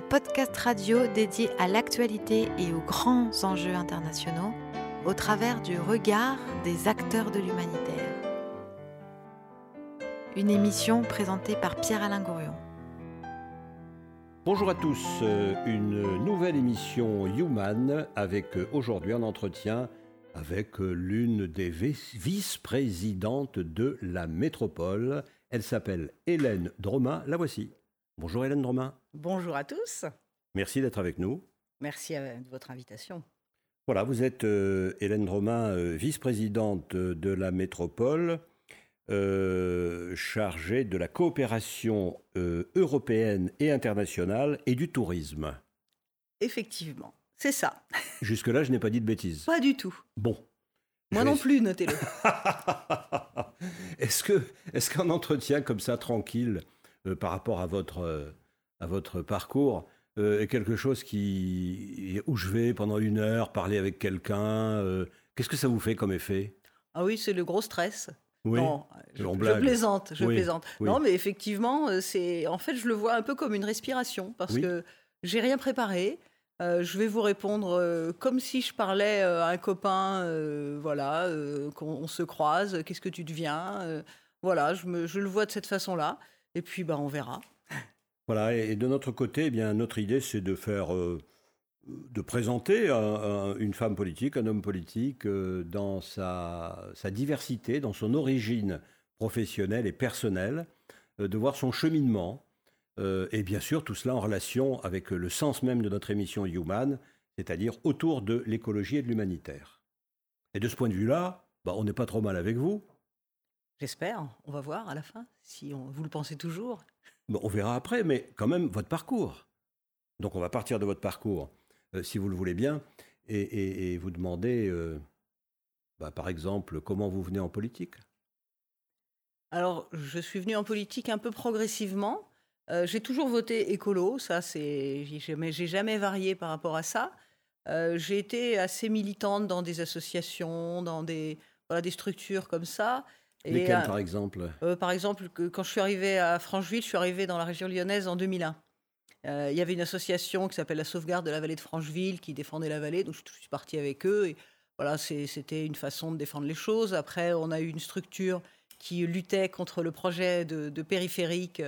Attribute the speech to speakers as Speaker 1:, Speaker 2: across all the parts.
Speaker 1: Podcast radio dédié à l'actualité et aux grands enjeux internationaux au travers du regard des acteurs de l'humanitaire. Une émission présentée par Pierre-Alain Gourion.
Speaker 2: Bonjour à tous, euh, une nouvelle émission Human avec euh, aujourd'hui un entretien avec euh, l'une des vice-présidentes de la métropole. Elle s'appelle Hélène Dromain, la voici. Bonjour Hélène Dromain.
Speaker 3: Bonjour à tous.
Speaker 2: Merci d'être avec nous.
Speaker 3: Merci de votre invitation.
Speaker 2: Voilà, vous êtes Hélène Dromain, vice-présidente de la métropole. Euh, chargé de la coopération euh, européenne et internationale et du tourisme.
Speaker 3: Effectivement, c'est ça.
Speaker 2: Jusque-là, je n'ai pas dit de bêtises.
Speaker 3: Pas du tout.
Speaker 2: Bon.
Speaker 3: Moi non plus, notez-le.
Speaker 2: est-ce qu'un entretien comme ça, tranquille, euh, par rapport à votre, à votre parcours, est quelque chose qui, où je vais pendant une heure parler avec quelqu'un, qu'est-ce que ça vous fait comme effet?
Speaker 3: Ah oui, c'est le gros stress.
Speaker 2: Oui,
Speaker 3: non, je, plaisante, je plaisante. Non, mais effectivement, euh, c'est en fait, je le vois un peu comme une respiration parce que j'ai rien préparé. Euh, je vais vous répondre euh, comme si je parlais à un copain, voilà, qu'on se croise. Qu'est-ce que tu deviens Voilà, je, me, je, le vois de cette façon-là. Et puis, bah, on verra.
Speaker 2: Voilà, et de notre côté, eh bien, notre idée, c'est de faire de présenter une femme politique, un homme politique euh, dans sa, diversité, dans son origine professionnelle et personnelle, euh, de voir son cheminement, euh, et bien sûr tout cela en relation avec le sens même de notre émission Human, c'est-à-dire autour de l'écologie et de l'humanitaire. Et de ce point de vue-là, bah, on n'est pas trop mal avec vous.
Speaker 3: J'espère, on va voir à la fin, si vous le pensez toujours.
Speaker 2: On verra après, mais quand même votre parcours. Donc on va partir de votre parcours. Euh, si vous le voulez bien, et, vous demander, euh, bah, par exemple, comment vous venez en politique
Speaker 3: Alors, je suis venu en politique un peu progressivement. Euh, j'ai toujours voté écolo, ça c'est, j'ai jamais varié par rapport à ça. j'ai été assez militante dans des associations, dans des, des structures comme ça.
Speaker 2: Lesquelles, par exemple?
Speaker 3: Par exemple, quand je suis arrivée à Francheville, je suis arrivée dans la région lyonnaise en 2001. Euh, il y avait une association qui s'appelle la sauvegarde de la vallée de Francheville qui défendait la vallée, donc je suis partie avec eux. Et voilà, c'était une façon de défendre les choses. Après, on a eu une structure qui luttait contre le projet de, périphérique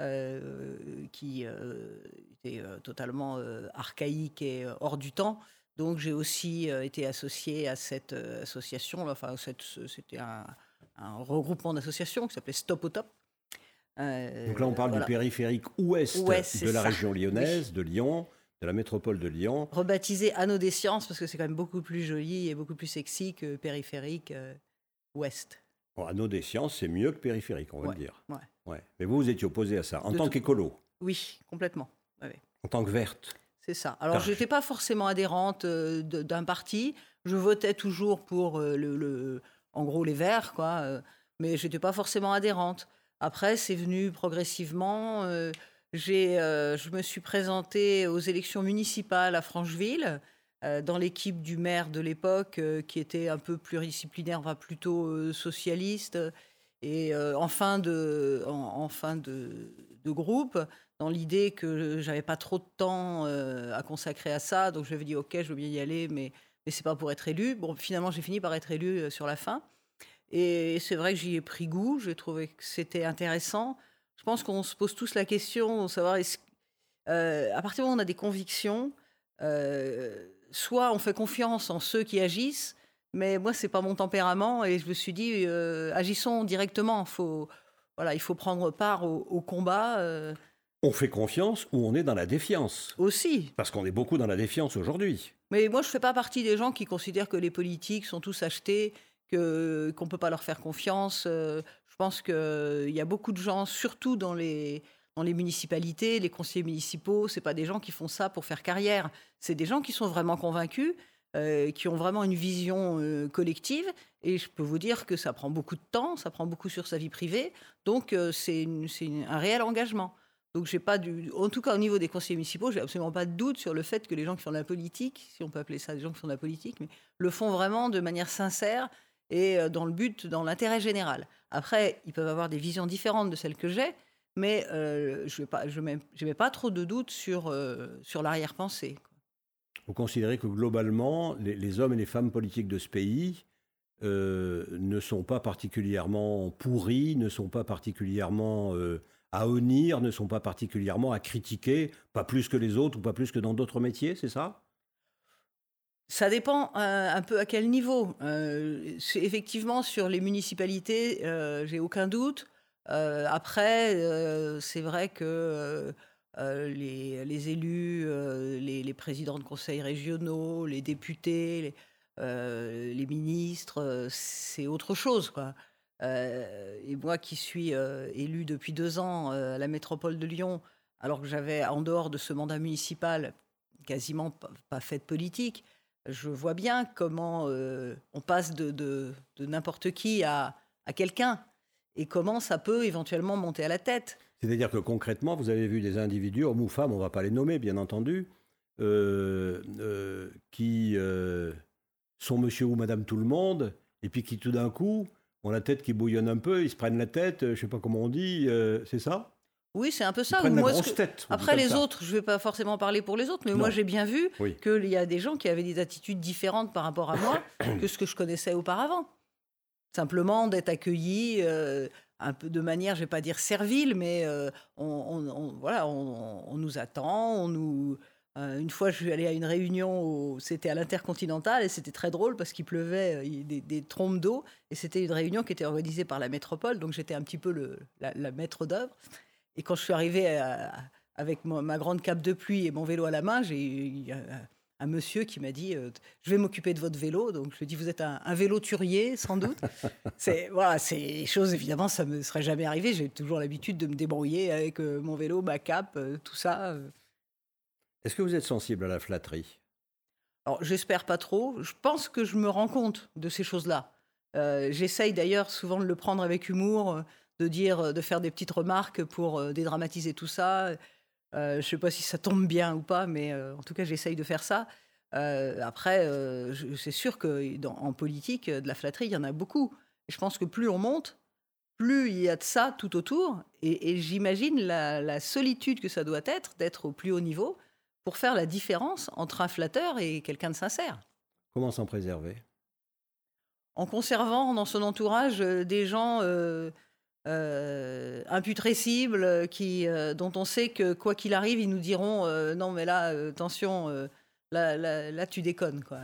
Speaker 3: euh, qui euh, était totalement archaïque et hors du temps. Donc j'ai aussi été associée à cette association. Enfin, c'était un, un, regroupement d'associations qui s'appelait Stop au Top.
Speaker 2: Euh, Donc là, on parle du périphérique ouest, de la région lyonnaise, de Lyon, de la métropole de Lyon.
Speaker 3: Rebaptisé Anneau des Sciences, parce que c'est quand même beaucoup plus joli et beaucoup plus sexy que périphérique euh, ouest.
Speaker 2: Bon, Anneau des Sciences, c'est mieux que périphérique, on va le dire. Ouais. Mais vous, vous étiez opposé à ça, en tant qu'écolo
Speaker 3: Oui, complètement.
Speaker 2: En tant que verte
Speaker 3: C'est ça. Alors, je n'étais pas forcément adhérente euh, d'un parti. Je votais toujours pour, le, en gros, les Verts, quoi. mais je n'étais pas forcément adhérente. Après, c'est venu progressivement. Euh, euh, je me suis présentée aux élections municipales à Francheville euh, dans l'équipe du maire de l'époque qui était un peu pluridisciplinaire, enfin plutôt socialiste. Et en fin de, en, fin de, groupe, dans l'idée que j'avais pas trop de temps à consacrer à ça, donc je dit ok, je veux bien y aller, mais mais c'est pas pour être élu. Bon, finalement, j'ai fini par être élu sur la fin. Et c'est vrai que j'y ai pris goût, j'ai trouvé que c'était intéressant. Je pense qu'on se pose tous la question de savoir, euh, à partir du moment où on a des convictions, euh, soit on fait confiance en ceux qui agissent, mais moi, c'est pas mon tempérament, et je me suis dit, euh, agissons directement. Faut, voilà, il faut prendre part au, combat.
Speaker 2: On fait confiance ou on est dans la défiance
Speaker 3: Aussi.
Speaker 2: Parce qu'on est beaucoup dans la défiance aujourd'hui.
Speaker 3: Mais moi, je ne fais pas partie des gens qui considèrent que les politiques sont tous achetés qu'on peut pas leur faire confiance. Euh, je pense qu'il y a beaucoup de gens, surtout dans les dans les municipalités, les conseillers municipaux, c'est pas des gens qui font ça pour faire carrière. C'est des gens qui sont vraiment convaincus, euh, qui ont vraiment une vision euh, collective. Et je peux vous dire que ça prend beaucoup de temps, ça prend beaucoup sur sa vie privée. Donc c'est un réel engagement. Donc j'ai pas du, en tout cas au niveau des conseillers municipaux, j'ai absolument pas de doute sur le fait que les gens qui font de la politique, si on peut appeler ça des gens qui font de la politique, le font vraiment de manière sincère et euh, dans le but, dans l'intérêt général. Après, ils peuvent avoir des visions différentes de celles que j'ai, mais je ne je mets, pas trop de doutes sur, sur l'arrière-pensée.
Speaker 2: Vous considérez que globalement, les, hommes et les femmes politiques de ce pays ne sont pas particulièrement pourris, ne sont pas particulièrement à honnir, ne sont pas particulièrement à critiquer, pas plus que les autres ou pas plus que dans d'autres métiers, c'est ça?
Speaker 3: Ça dépend euh, un peu à quel niveau. Euh, effectivement, sur les municipalités, euh, j'ai aucun doute. après, c'est vrai que les, élus, les, présidents de conseils régionaux, les députés, les, les ministres, c'est autre chose. Quoi. Et moi qui suis élu depuis deux ans à la métropole de Lyon, alors que j'avais, en dehors de ce mandat municipal, quasiment pas fait de politique, je vois bien comment euh, on passe de, de, n'importe qui à, à quelqu'un et comment ça peut éventuellement monter à la tête.
Speaker 2: C'est-à-dire que concrètement, vous avez vu des individus, hommes ou femmes, on ne va pas les nommer bien entendu, euh, euh, qui sont monsieur ou madame tout le monde, et puis qui tout d'un coup ont la tête qui bouillonne un peu, ils se prennent la tête, je ne sais pas comment on dit, c'est ça?
Speaker 3: Oui, c'est un peu ça. Moi, Après, les autres, je ne vais pas forcément parler pour les autres, mais moi, j'ai bien vu qu'il y a des gens qui avaient des attitudes différentes par rapport à moi que ce que je connaissais auparavant. Simplement d'être accueillis euh, un peu de manière, je ne vais pas dire servile, mais euh, on, voilà, on, nous attend, on nous. Euh, une fois, je suis allé à une réunion, c'était à l'Intercontinental, et c'était très drôle parce qu'il pleuvait des, des, trompes d'eau, et c'était une réunion qui était organisée par la métropole, donc j'étais un petit peu le, la, maître d'œuvre. Et quand je suis arrivé avec ma, grande cape de pluie et mon vélo à la main, j'ai eu un, monsieur qui m'a dit euh, Je vais m'occuper de votre vélo. Donc je lui ai dit Vous êtes un, vélo turier, sans doute. c'est voilà, ces choses, évidemment, ça ne me serait jamais arrivé. J'ai toujours l'habitude de me débrouiller avec euh, mon vélo, ma cape, euh, tout ça.
Speaker 2: Est-ce que vous êtes sensible à la flatterie?
Speaker 3: Alors, j'espère pas trop. Je pense que je me rends compte de ces choses-là. J'essaye d'ailleurs souvent de le prendre avec humour de dire, euh, de faire des petites remarques pour euh, dédramatiser tout ça. Euh, je ne sais pas si ça tombe bien ou pas, mais en tout cas, j'essaye de faire ça. après, c'est sûr qu'en politique, de la flatterie, il y en a beaucoup. je pense que plus on monte, plus il y a de ça tout autour. Et, j'imagine la, solitude que ça doit être d'être au plus haut niveau pour faire la différence entre un flatteur et quelqu'un de sincère.
Speaker 2: Comment s'en préserver?
Speaker 3: En conservant dans son entourage des gens euh, imputrescibles, qui, euh, dont on sait que quoi qu'il arrive, ils nous diront euh, non, mais là, attention, là, là, tu déconnes. Quoi.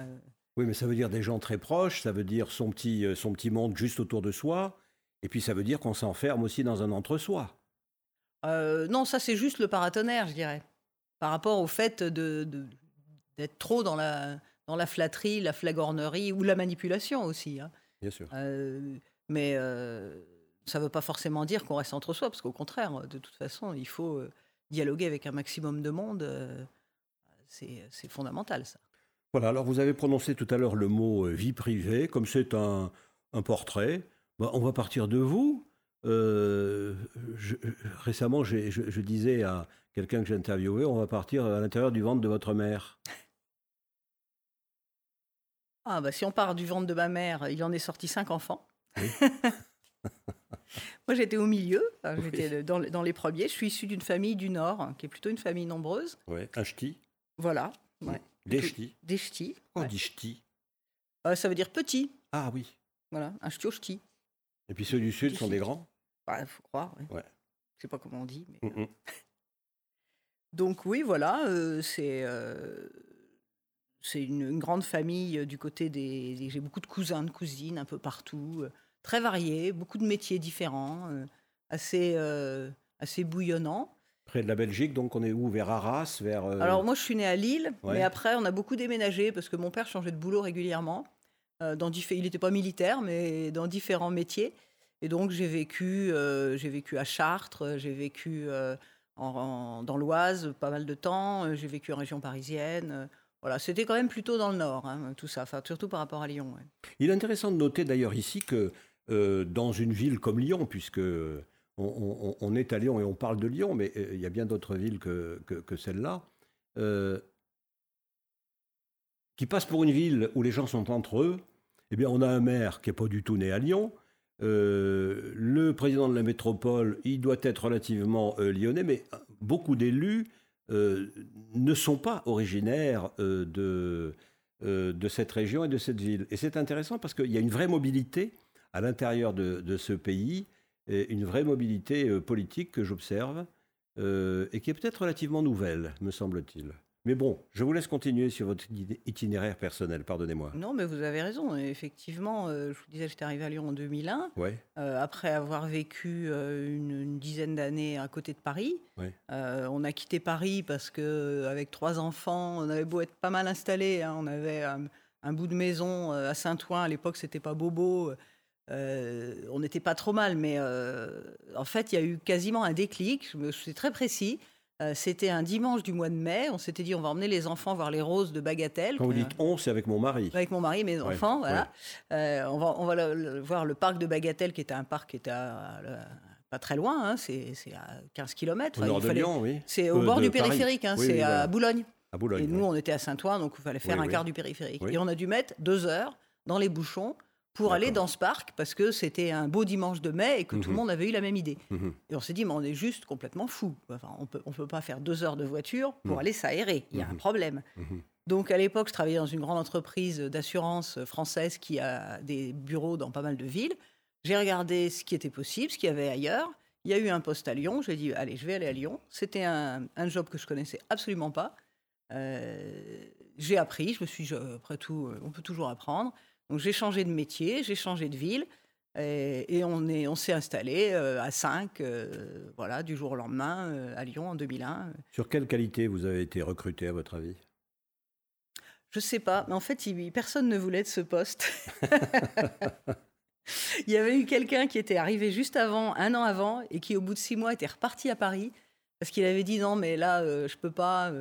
Speaker 2: Oui, mais ça veut dire des gens très proches, ça veut dire son petit, son petit monde juste autour de soi, et puis ça veut dire qu'on s'enferme aussi dans un entre-soi.
Speaker 3: non, ça c'est juste le paratonnerre, je dirais, par rapport au fait de, d'être trop dans la, dans la flatterie, la flagornerie ou la manipulation aussi. Hein.
Speaker 2: Bien sûr.
Speaker 3: mais ça ne veut pas forcément dire qu'on reste entre soi, parce qu'au contraire, de toute façon, il faut euh, dialoguer avec un maximum de monde. Euh, c'est fondamental, ça.
Speaker 2: Voilà, alors vous avez prononcé tout à l'heure le mot euh, vie privée, comme c'est un, portrait. Bah, on va partir de vous. récemment, je, je, disais à quelqu'un que j'ai interviewé, on va partir à l'intérieur du ventre de votre mère.
Speaker 3: Ah bah si on part du ventre de ma mère, il en est sorti cinq enfants. Oui. Moi, j'étais au milieu, j'étais dans, les premiers. Je suis issu d'une famille du Nord, qui est plutôt une famille nombreuse.
Speaker 2: Oui, un ch'ti?
Speaker 3: Voilà. Ouais.
Speaker 2: Des ch'tis.
Speaker 3: Des ch'tis.
Speaker 2: On dit ch'ti?
Speaker 3: Euh, Ça veut dire petit.
Speaker 2: Ah oui.
Speaker 3: Voilà, un ch'ti au ch'ti.
Speaker 2: Et puis ceux du Sud sont des grands?
Speaker 3: Il faut croire, oui. Ouais. Je sais pas comment on dit. Mais... Mm, mm. Donc oui, voilà, euh, c'est euh, c'est une, grande famille du côté des... J'ai beaucoup de cousins, de cousines un peu partout très varié, beaucoup de métiers différents, euh, assez, euh, assez bouillonnants.
Speaker 2: Près de la Belgique, donc on est où? Vers Arras vers, euh,
Speaker 3: Alors moi je suis né à Lille, mais après on a beaucoup déménagé parce que mon père changeait de boulot régulièrement. dans il n'était pas militaire, mais dans différents métiers. Et donc j'ai vécu, j'ai vécu à Chartres, j'ai vécu dans l'Oise pas mal de temps, j'ai vécu en région parisienne. Voilà, c'était quand même plutôt dans le nord, hein, tout ça, surtout par rapport à Lyon.
Speaker 2: Il est intéressant de noter d'ailleurs ici que euh, dans une ville comme Lyon, puisque on, est à Lyon et on parle de Lyon, mais euh, il y a bien d'autres villes que, celle-là, euh, qui passent pour une ville où les gens sont entre eux. Eh bien, on a un maire qui n'est pas du tout né à Lyon, le président de la métropole, il doit être relativement lyonnais, mais beaucoup d'élus ne sont pas originaires de, cette région et de cette ville. Et c'est intéressant parce qu'il y a une vraie mobilité à l'intérieur de, ce pays, une vraie mobilité politique que j'observe, et qui est peut-être relativement nouvelle, me semble-t-il. Mais bon, je vous laisse continuer sur votre itinéraire personnel, pardonnez-moi.
Speaker 3: Non, mais vous avez raison. Effectivement, euh, je vous disais, j'étais arrivé à Lyon en 2001,
Speaker 2: ouais.
Speaker 3: Euh, après avoir vécu euh, une, dizaine d'années à côté de Paris. on a quitté Paris parce que avec trois enfants, on avait beau être pas mal installés. Hein. on avait un, bout de maison à Saint-Ouen. À l'époque, c'était pas Bobo. on n'était pas trop mal, mais en fait, il y a eu quasiment un déclic. Suis très précis. Euh, c'était un dimanche du mois de mai. On s'était dit, on va emmener les enfants voir les roses de Bagatelle.
Speaker 2: Quand vous dites on, c'est avec mon mari.
Speaker 3: Avec mon mari, mes enfants, voilà. Euh, on va, on va voir le parc de Bagatelle, qui était un parc qui était pas très loin, hein, c'est à 15 km.
Speaker 2: Au nord de Lyon, oui.
Speaker 3: C'est au euh, bord du périphérique, hein, c'est à Boulogne.
Speaker 2: À Boulogne.
Speaker 3: Et nous, on était à Saint-Ouen, donc il fallait faire un quart du périphérique. Et on a dû mettre deux heures dans les bouchons pour aller dans ce parc parce que c'était un beau dimanche de mai et que tout le mhm. monde avait eu la même idée. Mhm. Et on s'est dit, mais on est juste complètement fou. Enfin, on peut, ne peut pas faire deux heures de voiture pour mhm. aller s'aérer. Il y a un problème. Donc à l'époque, je travaillais dans une grande entreprise d'assurance française qui a des bureaux dans pas mal de villes. J'ai regardé ce qui était possible, ce qu'il y avait ailleurs. Il y a eu un poste à Lyon. J'ai dit, allez, je vais aller à Lyon. C'était un, job que je connaissais absolument pas. Euh, j'ai appris. Je me suis, après tout, on peut toujours apprendre. Donc j'ai changé de métier, j'ai changé de ville. Et, on est, on s'est installé euh, à 5, euh, voilà, du jour au lendemain, euh, à Lyon en 2001.
Speaker 2: Sur quelle qualité vous avez été recruté, à votre avis?
Speaker 3: Je ne sais pas, mais en fait, personne ne voulait de ce poste. il y avait eu quelqu'un qui était arrivé juste avant, un an avant, et qui, au bout de six mois, était reparti à Paris parce qu'il avait dit non, mais là, je peux pas.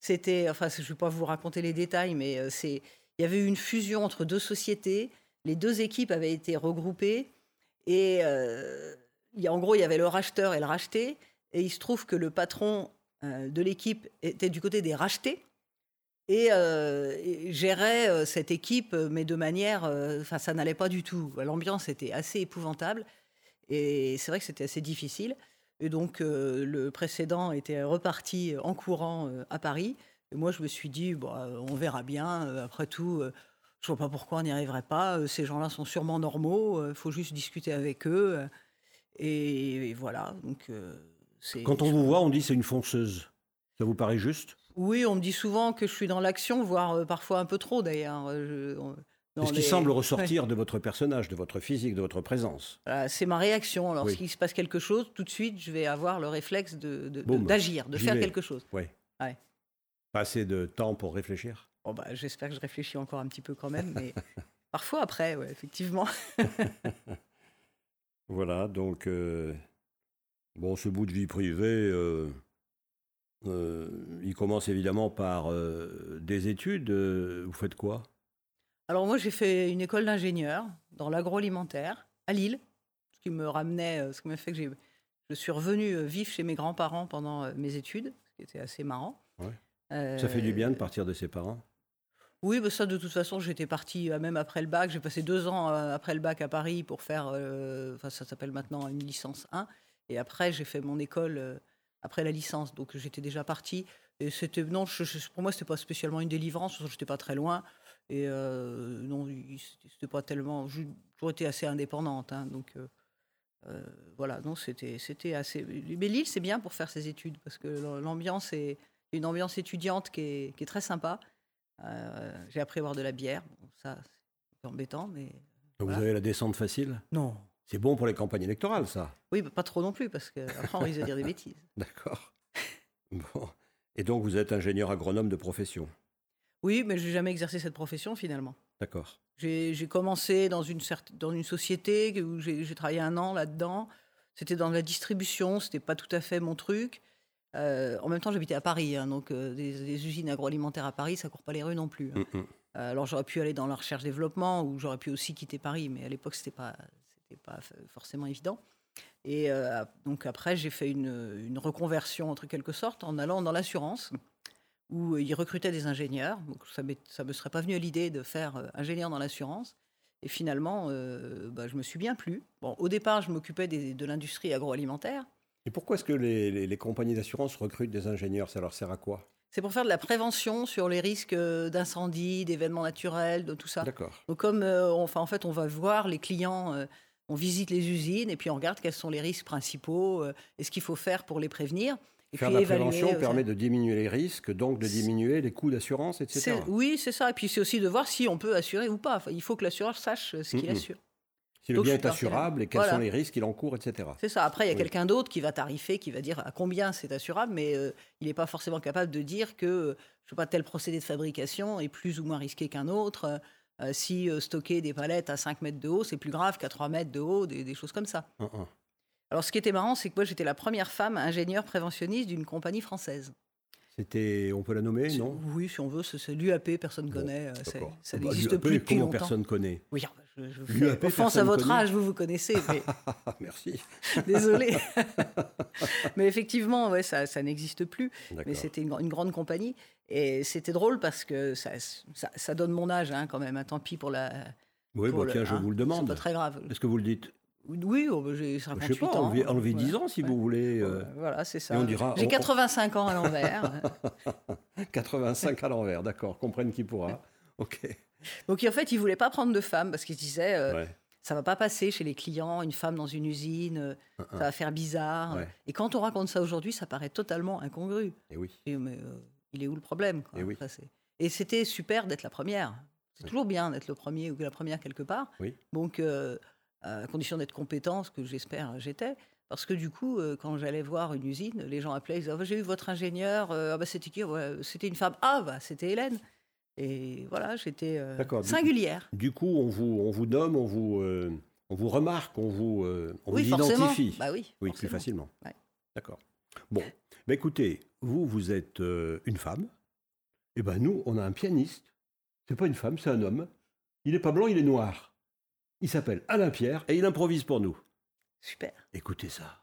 Speaker 3: C'était, enfin, je ne vais pas vous raconter les détails, mais c'est il y avait eu une fusion entre deux sociétés. Les deux équipes avaient été regroupées. Et euh, en gros, il y avait le racheteur et le racheté. Et il se trouve que le patron euh, de l'équipe était du côté des rachetés et, euh, gérait cette équipe, mais de manière. Enfin, ça n'allait pas du tout. L'ambiance était assez épouvantable. Et c'est vrai que c'était assez difficile. Et donc, le précédent était reparti en courant à Paris. Et moi, je me suis dit, bah, on verra bien. Euh, après tout, euh, je ne vois pas pourquoi on n'y arriverait pas. Euh, ces gens-là sont sûrement normaux. Il faut juste discuter avec eux. Et, voilà. Donc,
Speaker 2: Quand on vous voit, on dit c'est une fonceuse. Ça vous paraît juste?
Speaker 3: Oui, on me dit souvent que je suis dans l'action, voire parfois un peu trop d'ailleurs.
Speaker 2: C'est ce qui semble ressortir de votre personnage, de votre physique, de votre présence.
Speaker 3: c'est ma réaction. Lorsqu'il se passe quelque chose, tout de suite, je vais avoir le réflexe d'agir, de, de, faire quelque chose.
Speaker 2: Oui. Ouais. Pas assez de temps pour réfléchir?
Speaker 3: Bon bah, J'espère que je réfléchis encore un petit peu quand même, mais parfois après, ouais, effectivement.
Speaker 2: voilà, donc, euh, bon, ce bout de vie privée, euh, euh, il commence évidemment par des études. Vous faites quoi?
Speaker 3: Alors moi, j'ai fait une école d'ingénieur dans l'agroalimentaire à Lille, ce qui me ramenait, ce qui m'a fait que je suis revenu vivre chez mes grands-parents pendant mes études, ce qui était assez marrant.
Speaker 2: Ouais. Ça fait du bien de partir de ses parents
Speaker 3: Oui, bah ça de toute façon, j'étais partie euh, même après le bac. J'ai passé deux ans euh, après le bac à Paris pour faire, euh, enfin ça s'appelle maintenant une licence 1. Et après, j'ai fait mon école après la licence. Donc j'étais déjà partie. Et c'était, non, pour moi, c'était pas spécialement une délivrance, j'étais pas très loin. Et non, c'était pas tellement. J'ai toujours été assez indépendante. Hein, donc. voilà, non, c'était, c'était assez. Mais Lille, c'est bien pour faire ses études parce que l'ambiance est, une ambiance étudiante qui est, très sympa. Euh, j'ai appris à boire de la bière. ça, c'est embêtant, mais.
Speaker 2: Vous avez la descente facile?
Speaker 3: Non.
Speaker 2: C'est bon pour les campagnes électorales, ça?
Speaker 3: Oui, pas trop non plus, parce qu'après, on risque de dire des bêtises.
Speaker 2: D'accord. Bon. Et donc, vous êtes ingénieur agronome de profession?
Speaker 3: Oui, mais je n'ai jamais exercé cette profession, finalement.
Speaker 2: D'accord.
Speaker 3: J'ai commencé dans une, dans une société où j'ai travaillé un an là-dedans. C'était dans la distribution, c'était pas tout à fait mon truc. Euh, en même temps, j'habitais à Paris, hein, donc euh, des, usines agroalimentaires à Paris, ça court pas les rues non plus. Hein. Mm, mm. Euh, alors j'aurais pu aller dans la recherche-développement ou j'aurais pu aussi quitter Paris, mais à l'époque c'était pas pas forcément évident. Et donc après, j'ai fait une, reconversion entre quelque sorte en allant dans l'assurance où ils recrutaient des ingénieurs. Donc ça ne me serait pas venu à l'idée de faire ingénieur dans l'assurance. Et finalement, bah, je me suis bien plu. Bon, au départ, je m'occupais de l'industrie agroalimentaire.
Speaker 2: Et pourquoi est-ce que les, compagnies d'assurance recrutent des ingénieurs? Ça leur sert à quoi?
Speaker 3: C'est pour faire de la prévention sur les risques d'incendie, d'événements naturels, de tout ça.
Speaker 2: D'accord.
Speaker 3: Donc comme, enfin, en fait, on va voir les clients on visite les usines et puis on regarde quels sont les risques principaux euh, et ce qu'il faut faire pour les prévenir. Et
Speaker 2: Faire
Speaker 3: puis
Speaker 2: la prévention permet de diminuer les risques, donc de diminuer les coûts d'assurance, etc.
Speaker 3: Oui, c'est ça. Et puis c'est aussi de voir si on peut assurer ou pas. il faut que l'assureur sache ce qu'il assure.
Speaker 2: Si le bien est assurable et quels sont les risques qu'il encourt, etc.
Speaker 3: C'est ça. Après, il y a quelqu'un d'autre qui va tarifer, qui va dire à combien c'est assurable, mais euh, il n'est pas forcément capable de dire que je sais pas, tel procédé de fabrication est plus ou moins risqué qu'un autre. Euh, si euh, stocker des palettes à 5 mètres de haut, c'est plus grave qu'à 3 mètres de haut, des, choses comme ça. Hum, hum. Alors, ce qui était marrant, c'est que moi, j'étais la première femme ingénieure préventionniste d'une compagnie française.
Speaker 2: C'était, on peut la nommer, non?
Speaker 3: Oui, si on veut, c'est l'UAP, personne ne connaît. Euh, ça
Speaker 2: bah,
Speaker 3: n'existe plus depuis
Speaker 2: comment personne connaît?
Speaker 3: Oui, je, je fais offense à votre âge, vous vous connaissez. Mais...
Speaker 2: Merci.
Speaker 3: Désolé. mais effectivement, ouais, ça, ça n'existe plus. Mais c'était une, grande compagnie. Et c'était drôle parce que ça, ça, donne mon âge hein, quand même. Hein, tant pis pour la.
Speaker 2: Oui,
Speaker 3: pour
Speaker 2: bah, tiens, je
Speaker 3: hein,
Speaker 2: vous le demande.
Speaker 3: C'est pas très grave.
Speaker 2: Est-ce que vous le dites?
Speaker 3: Oui, oh, bah, j'ai 58
Speaker 2: je sais pas,
Speaker 3: ans.
Speaker 2: Enlever, 10 ans si vous voulez.
Speaker 3: Euh, voilà, c'est ça. J'ai 85 ans à l'envers.
Speaker 2: 85 à l'envers, d'accord. Comprenne qui pourra. Ok.
Speaker 3: Donc en fait, il voulait pas prendre de femme parce qu'il disait euh, ça va pas passer chez les clients, une femme dans une usine, euh, ça va faire bizarre. Et quand on raconte ça aujourd'hui, ça paraît totalement incongru.
Speaker 2: Et oui.
Speaker 3: mais il est où le problème
Speaker 2: Et, oui.
Speaker 3: Et c'était super d'être la première. C'est toujours bien d'être le premier ou la première quelque part.
Speaker 2: Oui.
Speaker 3: Donc à condition d'être compétent, ce que j'espère j'étais. Parce que du coup, euh, quand j'allais voir une usine, les gens appelaient, ils disaient ah, J'ai eu votre ingénieur, euh, ah, bah, c'était qui? C'était une femme. Ah, bah, c'était Hélène. Et voilà, j'étais euh, singulière.
Speaker 2: Du coup, on vous, on vous nomme, on vous, on vous remarque, on vous, on vous identifie.
Speaker 3: Bah oui,
Speaker 2: oui plus facilement. D'accord. Bon, bah, écoutez, vous, vous êtes une femme. Et ben nous, on a un pianiste. C'est pas une femme, c'est un homme. Il n'est pas blanc, il est noir. Il s'appelle Alain Pierre et il improvise pour nous.
Speaker 3: Super.
Speaker 2: Écoutez ça.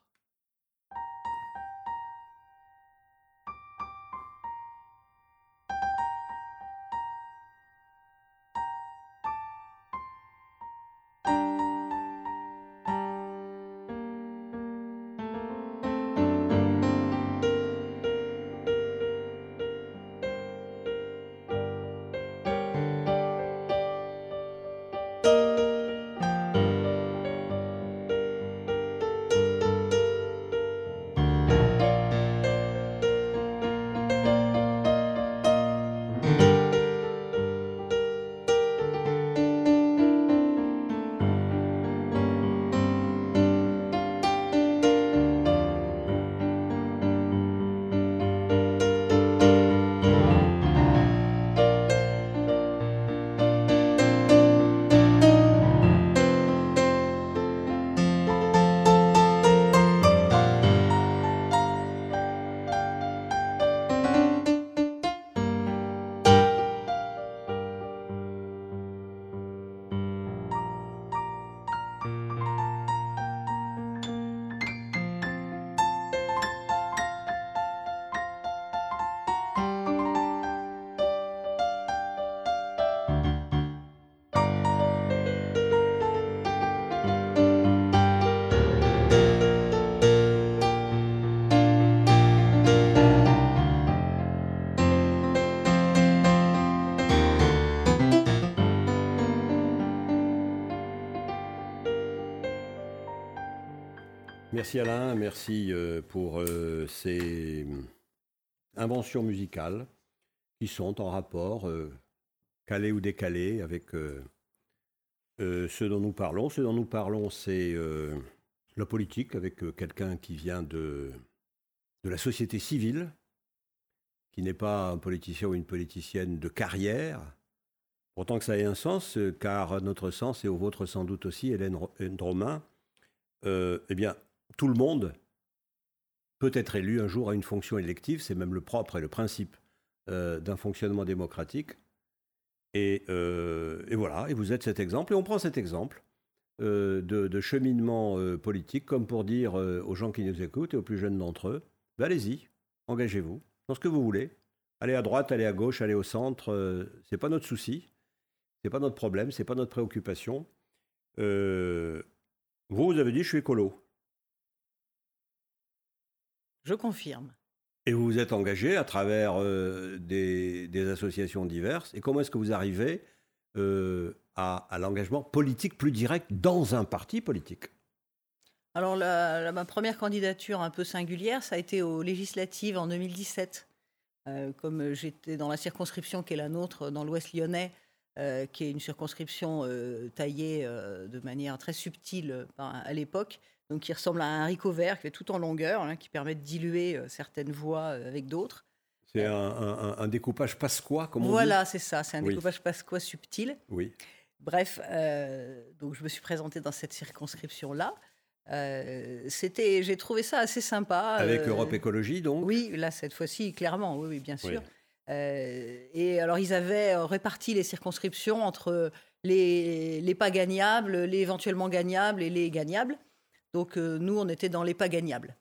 Speaker 2: Merci Alain, merci euh, pour euh, ces inventions musicales qui sont en rapport, euh, calé ou décalé, avec ce dont nous parlons. Ce dont nous parlons, c'est la politique, avec quelqu'un qui vient de, de la société civile, qui n'est pas un politicien ou une politicienne de carrière, pourtant que ça ait un sens, car notre sens, et au vôtre sans doute aussi, Hélène Dromain, eh bien, tout le monde peut être élu un jour à une fonction élective, c'est même le propre et le principe euh, d'un fonctionnement démocratique. Euh, et, voilà, et vous êtes cet exemple, et on prend cet exemple euh, de, cheminement politique comme pour dire aux gens qui nous écoutent et aux plus jeunes d'entre eux, bah, allez-y, engagez-vous dans ce que vous voulez. Allez à droite, allez à gauche, allez au centre, c'est pas notre souci. c'est pas notre problème, c'est pas notre préoccupation. Vous, vous avez dit je suis écolo.
Speaker 3: Je confirme.
Speaker 2: Et vous vous êtes engagé à travers euh, des, des, associations diverses. Et comment est-ce que vous arrivez euh, à, à l'engagement politique plus direct dans un parti politique?
Speaker 3: Alors, la, la, ma première candidature un peu singulière, ça a été aux législatives en 2017. Euh, comme j'étais dans la circonscription qui est la nôtre, dans l'Ouest lyonnais, euh, qui est une circonscription euh, taillée de manière très subtile à l'époque, donc qui ressemble à un haricot vert, qui fait tout en longueur, hein, qui permet de diluer certaines voix avec d'autres.
Speaker 2: C'est un, un, un, découpage pasquois, comme on
Speaker 3: Voilà, c'est ça, c'est un oui. découpage pasquois subtil.
Speaker 2: Oui.
Speaker 3: Bref, donc je me suis présentée dans cette circonscription-là. Euh, c'était, j'ai trouvé ça assez sympa.
Speaker 2: Avec euh, Europe Écologie, donc
Speaker 3: Oui, là, cette fois-ci, clairement, oui, oui bien sûr. Oui. Euh, et alors, ils avaient réparti les circonscriptions entre les, les pas gagnables, les éventuellement gagnables et les gagnables. Donc, nous, on était dans les pas gagnables.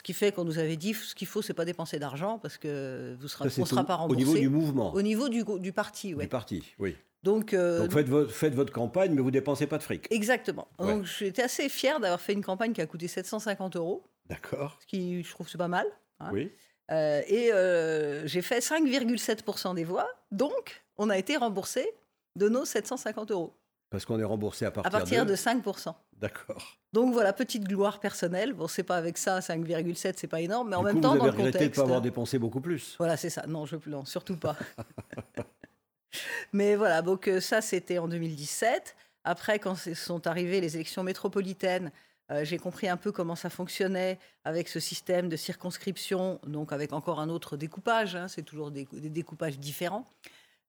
Speaker 3: Ce qui fait qu'on nous avait dit ce qu'il faut, c'est pas dépenser d'argent parce que vous sera,
Speaker 2: Ça,
Speaker 3: on sera pas remboursé.
Speaker 2: Au niveau du mouvement.
Speaker 3: Au niveau du, du parti, oui.
Speaker 2: Du parti, oui.
Speaker 3: Donc, euh,
Speaker 2: Donc faites, votre, faites, votre, campagne, mais vous dépensez pas de fric.
Speaker 3: Exactement. Ouais. Donc j'étais assez fière d'avoir fait une campagne qui a coûté 750 euros.
Speaker 2: D'accord.
Speaker 3: Ce qui, je trouve, c'est pas mal.
Speaker 2: Hein. Oui.
Speaker 3: Euh, et euh, j'ai fait 5,7% des voix. Donc, on a été remboursé de nos 750 euros.
Speaker 2: Parce qu'on est remboursé à partir,
Speaker 3: à partir
Speaker 2: de...
Speaker 3: de 5%.
Speaker 2: D'accord.
Speaker 3: Donc voilà, petite gloire personnelle. Bon, c'est pas avec ça, 5,7, c'est pas énorme, mais
Speaker 2: du
Speaker 3: en
Speaker 2: coup,
Speaker 3: même temps,
Speaker 2: vous
Speaker 3: dans le contexte.
Speaker 2: de pas avoir dépensé beaucoup plus.
Speaker 3: Voilà, c'est ça. Non, je non, surtout pas. Mais voilà, donc euh, ça, c'était en 2017. Après, quand sont arrivées les élections métropolitaines, euh, j'ai compris un peu comment ça fonctionnait avec ce système de circonscription, donc avec encore un autre découpage, hein, c'est toujours des, des, découpages différents.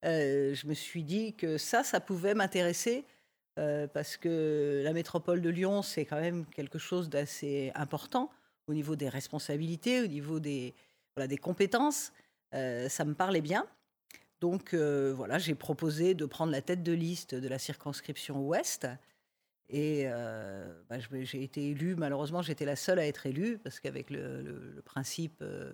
Speaker 3: Euh, je me suis dit que ça, ça pouvait m'intéresser euh, parce que la métropole de Lyon, c'est quand même quelque chose d'assez important au niveau des responsabilités, au niveau des, voilà, des compétences. Euh, ça me parlait bien. Donc euh, voilà, j'ai proposé de prendre la tête de liste de la circonscription Ouest. Et euh, bah, j'ai été élue, malheureusement, j'étais la seule à être élue, parce qu'avec le, le, le, principe euh,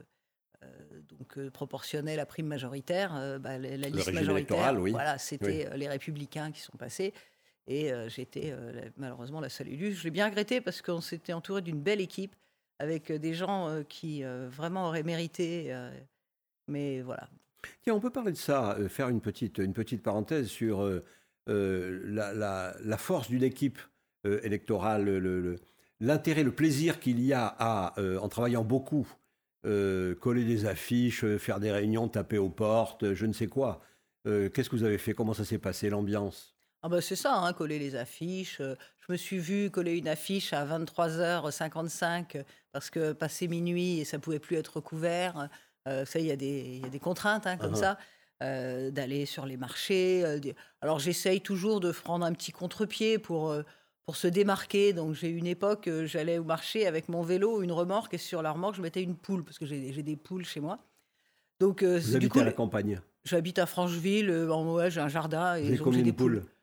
Speaker 3: donc, proportionnel à prime majoritaire, bah, la, la liste majoritaire,
Speaker 2: oui.
Speaker 3: voilà, c'était
Speaker 2: oui.
Speaker 3: les républicains qui sont passés. Et j'étais malheureusement la seule élue. Je l'ai bien regretté parce qu'on s'était entouré d'une belle équipe avec des gens qui vraiment auraient mérité. mais voilà,
Speaker 2: Tiens, on peut parler de ça, euh, faire une petite, une petite parenthèse sur euh, euh, la, force d'une équipe euh, électorale, l'intérêt, le, plaisir qu'il y a à, euh, en travaillant beaucoup, euh, coller des affiches, faire des réunions, taper aux portes, je ne sais quoi. Qu'est-ce que vous avez fait? Comment ça s'est passé, l'ambiance?
Speaker 3: Ah ben c'est ça, hein, coller les affiches. Je me suis vue coller une affiche à 23h55 parce que passé minuit et ça pouvait plus être recouvert. Euh, ça, il y, y, a des contraintes hein, comme uh -huh. ça, euh, d'aller sur les marchés. Euh, alors j'essaye toujours de prendre un petit contre-pied pour, euh, pour se démarquer. Donc j'ai une époque, j'allais au marché avec mon vélo, une remorque, et sur la remorque, je mettais une poule, parce que j'ai des poules chez moi.
Speaker 2: Donc, Vous habitez coup, à la campagne?
Speaker 3: J'habite à Francheville, en ouais, j'ai un jardin.
Speaker 2: Et Vous avez combien de poules, poules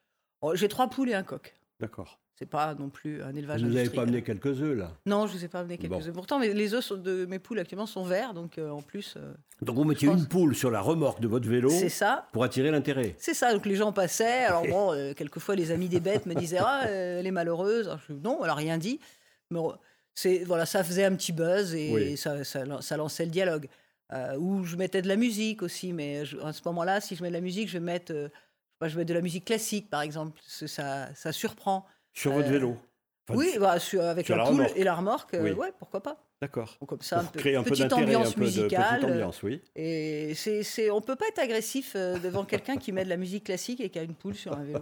Speaker 3: oh, J'ai trois poules et un coq.
Speaker 2: D'accord.
Speaker 3: C'est pas non plus un élevage
Speaker 2: Vous n'avez pas amené quelques œufs, là?
Speaker 3: Non, je ne vous ai pas amené quelques bon. œufs. Pourtant, les œufs de mes poules actuellement sont verts, donc euh, en plus. Euh,
Speaker 2: donc vous mettiez pense... une poule sur la remorque de votre vélo
Speaker 3: C'est ça.
Speaker 2: Pour attirer l'intérêt
Speaker 3: C'est ça. Donc les gens passaient. Alors bon, euh, quelquefois, les amis des bêtes me disaient Ah, elle est malheureuse. Alors, je, non, elle n'a rien dit. Mais voilà, ça faisait un petit buzz et oui. ça, ça, ça, lançait le dialogue. Ou je mettais de la musique aussi, mais je, à ce moment-là, si je mets de la musique, je vais mettre, je vais mettre de la musique classique, par exemple. Ça, ça surprend.
Speaker 2: Sur votre vélo
Speaker 3: Enfin, oui, bah, avec la, la poule et la remorque, oui. euh, ouais, pourquoi pas.
Speaker 2: D'accord.
Speaker 3: Comme ça,
Speaker 2: un peu, créer un petite
Speaker 3: peu ambiance
Speaker 2: un
Speaker 3: musicale.
Speaker 2: De ambiance, oui.
Speaker 3: Et c'est, on peut pas être agressif euh, devant quelqu'un qui met de la musique classique et qui a une poule sur un vélo.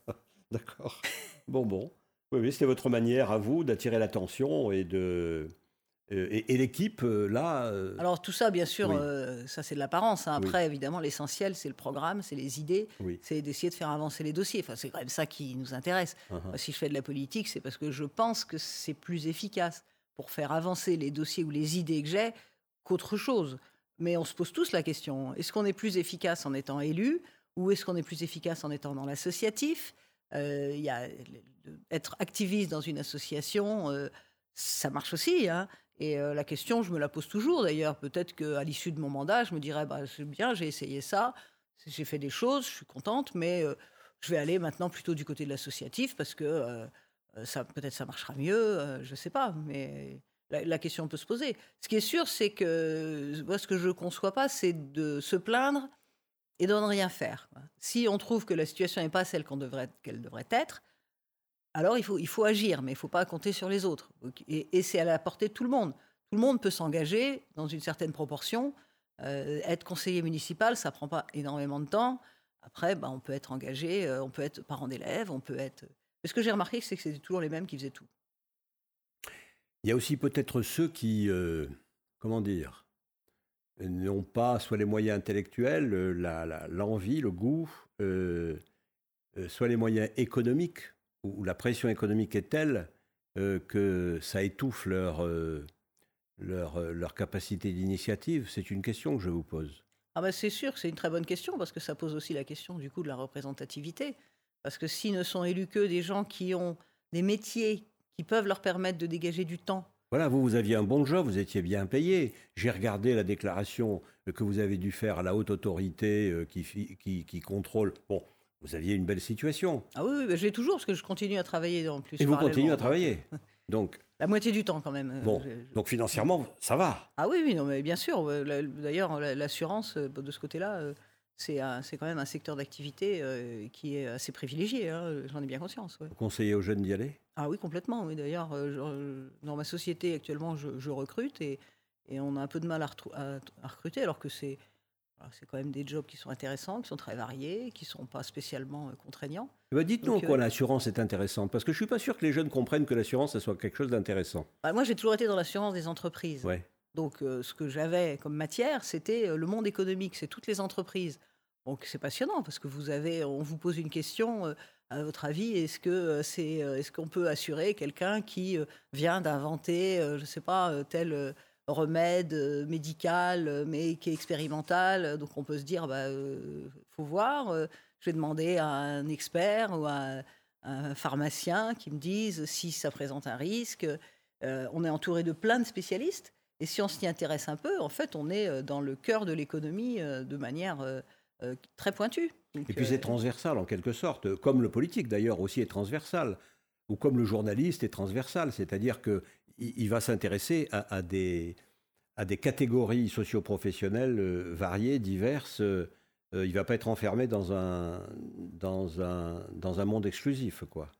Speaker 2: D'accord. Bon, bon. Oui, oui, c'était votre manière à vous d'attirer l'attention et de. Et, et l'équipe, euh, là. Euh...
Speaker 3: Alors, tout ça, bien sûr, oui. euh, ça c'est de l'apparence. Hein. Après, oui. évidemment, l'essentiel, c'est le programme, c'est les idées,
Speaker 2: oui.
Speaker 3: c'est d'essayer de faire avancer les dossiers. Enfin, c'est quand même ça qui nous intéresse.
Speaker 2: Uh -huh.
Speaker 3: Moi, si je fais de la politique, c'est parce que je pense que c'est plus efficace pour faire avancer les dossiers ou les idées que j'ai qu'autre chose. Mais on se pose tous la question est-ce qu'on est plus efficace en étant élu ou est-ce qu'on est plus efficace en étant dans l'associatif? Euh, y a être activiste dans une association, euh, ça marche aussi. Hein et euh, la question, je me la pose toujours d'ailleurs. Peut-être qu'à l'issue de mon mandat, je me dirais bah, c'est bien, j'ai essayé ça, j'ai fait des choses, je suis contente, mais euh, je vais aller maintenant plutôt du côté de l'associatif parce que ça peut-être ça marchera mieux, je ne sais pas, mais la, question peut se poser. Ce qui est sûr, c'est que moi, ce que je ne conçois pas, c'est de se plaindre et de ne rien faire. Si on trouve que la situation n'est pas celle qu'elle devrait être, alors il faut, il faut agir, mais il ne faut pas compter sur les autres. Et, c'est à la portée de tout le monde. Tout le monde peut s'engager dans une certaine proportion. Euh, être conseiller municipal, ça prend pas énormément de temps. Après, bah, on peut être engagé, euh, on peut être parent d'élève, on peut être. ce que j'ai remarqué, c'est que c'était toujours les mêmes qui faisaient tout.
Speaker 2: Il y a aussi peut-être ceux qui, euh, comment dire, n'ont pas soit les moyens intellectuels, l'envie, le goût, soit les moyens économiques où, la pression économique est telle euh, que ça étouffe leur, euh, leur, euh, leur capacité d'initiative C'est une question que je vous pose.
Speaker 3: Ah bah c'est sûr, c'est une très bonne question parce que ça pose aussi la question du coup de la représentativité. Parce que s'ils ne sont élus que des gens qui ont des métiers qui peuvent leur permettre de dégager du temps.
Speaker 2: Voilà, vous, vous aviez un bon job, vous étiez bien payé. J'ai regardé la déclaration que vous avez dû faire à la haute autorité qui, qui, qui contrôle. Bon, vous aviez une belle situation.
Speaker 3: Ah oui, oui j'ai toujours, parce que je continue à travailler en plus.
Speaker 2: Et vous continuez à travailler Donc.
Speaker 3: La moitié du temps quand même.
Speaker 2: Euh, bon, donc financièrement, ça va.
Speaker 3: Ah oui, oui, non, mais bien sûr. D'ailleurs, l'assurance, euh, de ce côté-là, euh, c'est quand même un secteur d'activité qui est assez privilégié, hein, j'en ai bien conscience.
Speaker 2: Vous conseillez aux jeunes d'y aller?
Speaker 3: Ah oui, complètement. Oui. D'ailleurs, dans ma société actuellement, je, recrute et, et, on a un peu de mal à recruter, alors que c'est c'est quand même des jobs qui sont intéressants, qui sont très variés, qui ne sont pas spécialement euh, contraignants.
Speaker 2: Eh ben, dites-nous en quoi euh, l'assurance est intéressante, parce que je ne suis pas sûr que les jeunes comprennent que l'assurance, soit quelque chose d'intéressant.
Speaker 3: Bah, moi, j'ai toujours été dans l'assurance des entreprises. Donc, euh, ce que j'avais comme matière, c'était le monde économique, c'est toutes les entreprises. Donc, c'est passionnant, parce que vous avez, on vous pose une question, à votre avis, est-ce que c'est, est-ce qu'on peut assurer quelqu'un qui vient d'inventer, je ne sais pas, tel remède euh, médical, euh, mais qui est expérimental. Donc on peut se dire, bah, euh, faut voir. je vais demander à un expert ou à un pharmacien qui me dise si ça présente un risque. on est entouré de plein de spécialistes. Et si on s'y intéresse un peu, en fait, on est dans le cœur de l'économie de manière très pointue.
Speaker 2: et puis c'est transversal en quelque sorte, comme le politique d'ailleurs aussi est transversal, ou comme le journaliste est transversal, c'est-à-dire que il, va s'intéresser à, des, à des catégories socioprofessionnelles euh, variées, diverses. Euh, il ne va pas être enfermé dans un, dans un, dans un monde exclusif. quoi.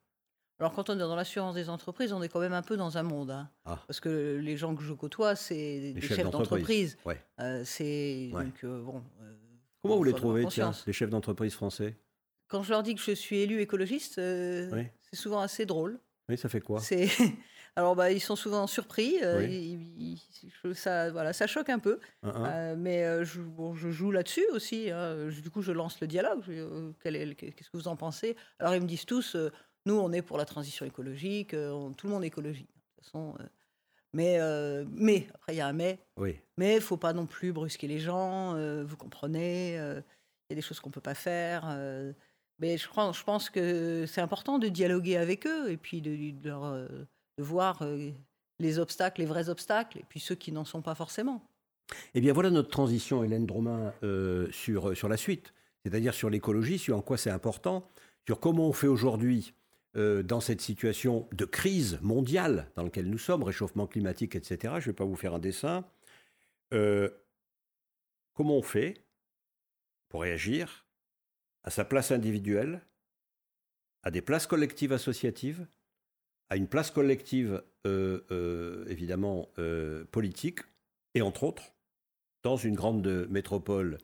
Speaker 3: Alors quand on est dans l'assurance des entreprises, on est quand même un peu dans un monde. Hein. Ah. Parce que les gens que je côtoie, c'est des chefs, d'entreprise. Euh, c'est bon.
Speaker 2: Comment vous les trouvez, tiens, les chefs d'entreprise français?
Speaker 3: Quand je leur dis que je suis élu écologiste, c'est souvent assez drôle.
Speaker 2: Oui, ça fait quoi?
Speaker 3: C'est alors, bah, ils sont souvent surpris. Euh, ça, voilà, ça choque un peu. Uh-huh. Euh, mais euh, je, je, joue là-dessus aussi. Hein. du coup, je lance le dialogue. Qu'est-ce que vous en pensez? Alors, ils me disent tous nous, on est pour la transition écologique. tout le monde est écologique. De toute façon. mais, mais, après, il y a un mais.
Speaker 2: Oui.
Speaker 3: Mais il ne faut pas non plus brusquer les gens. vous comprenez Il y a des choses qu'on ne peut pas faire. mais je, pense que c'est important de dialoguer avec eux et puis de, de leur de voir les obstacles, les vrais obstacles, et puis ceux qui n'en sont pas forcément.
Speaker 2: Eh bien voilà notre transition, Hélène Dromain, sur, sur la suite, c'est-à-dire sur l'écologie, sur en quoi c'est important, sur comment on fait aujourd'hui dans cette situation de crise mondiale dans laquelle nous sommes, réchauffement climatique, etc. Je ne vais pas vous faire un dessin. comment on fait pour réagir à sa place individuelle, à des places collectives associatives, à une place collective, euh, euh, évidemment, euh, politique, et entre autres, dans une grande métropole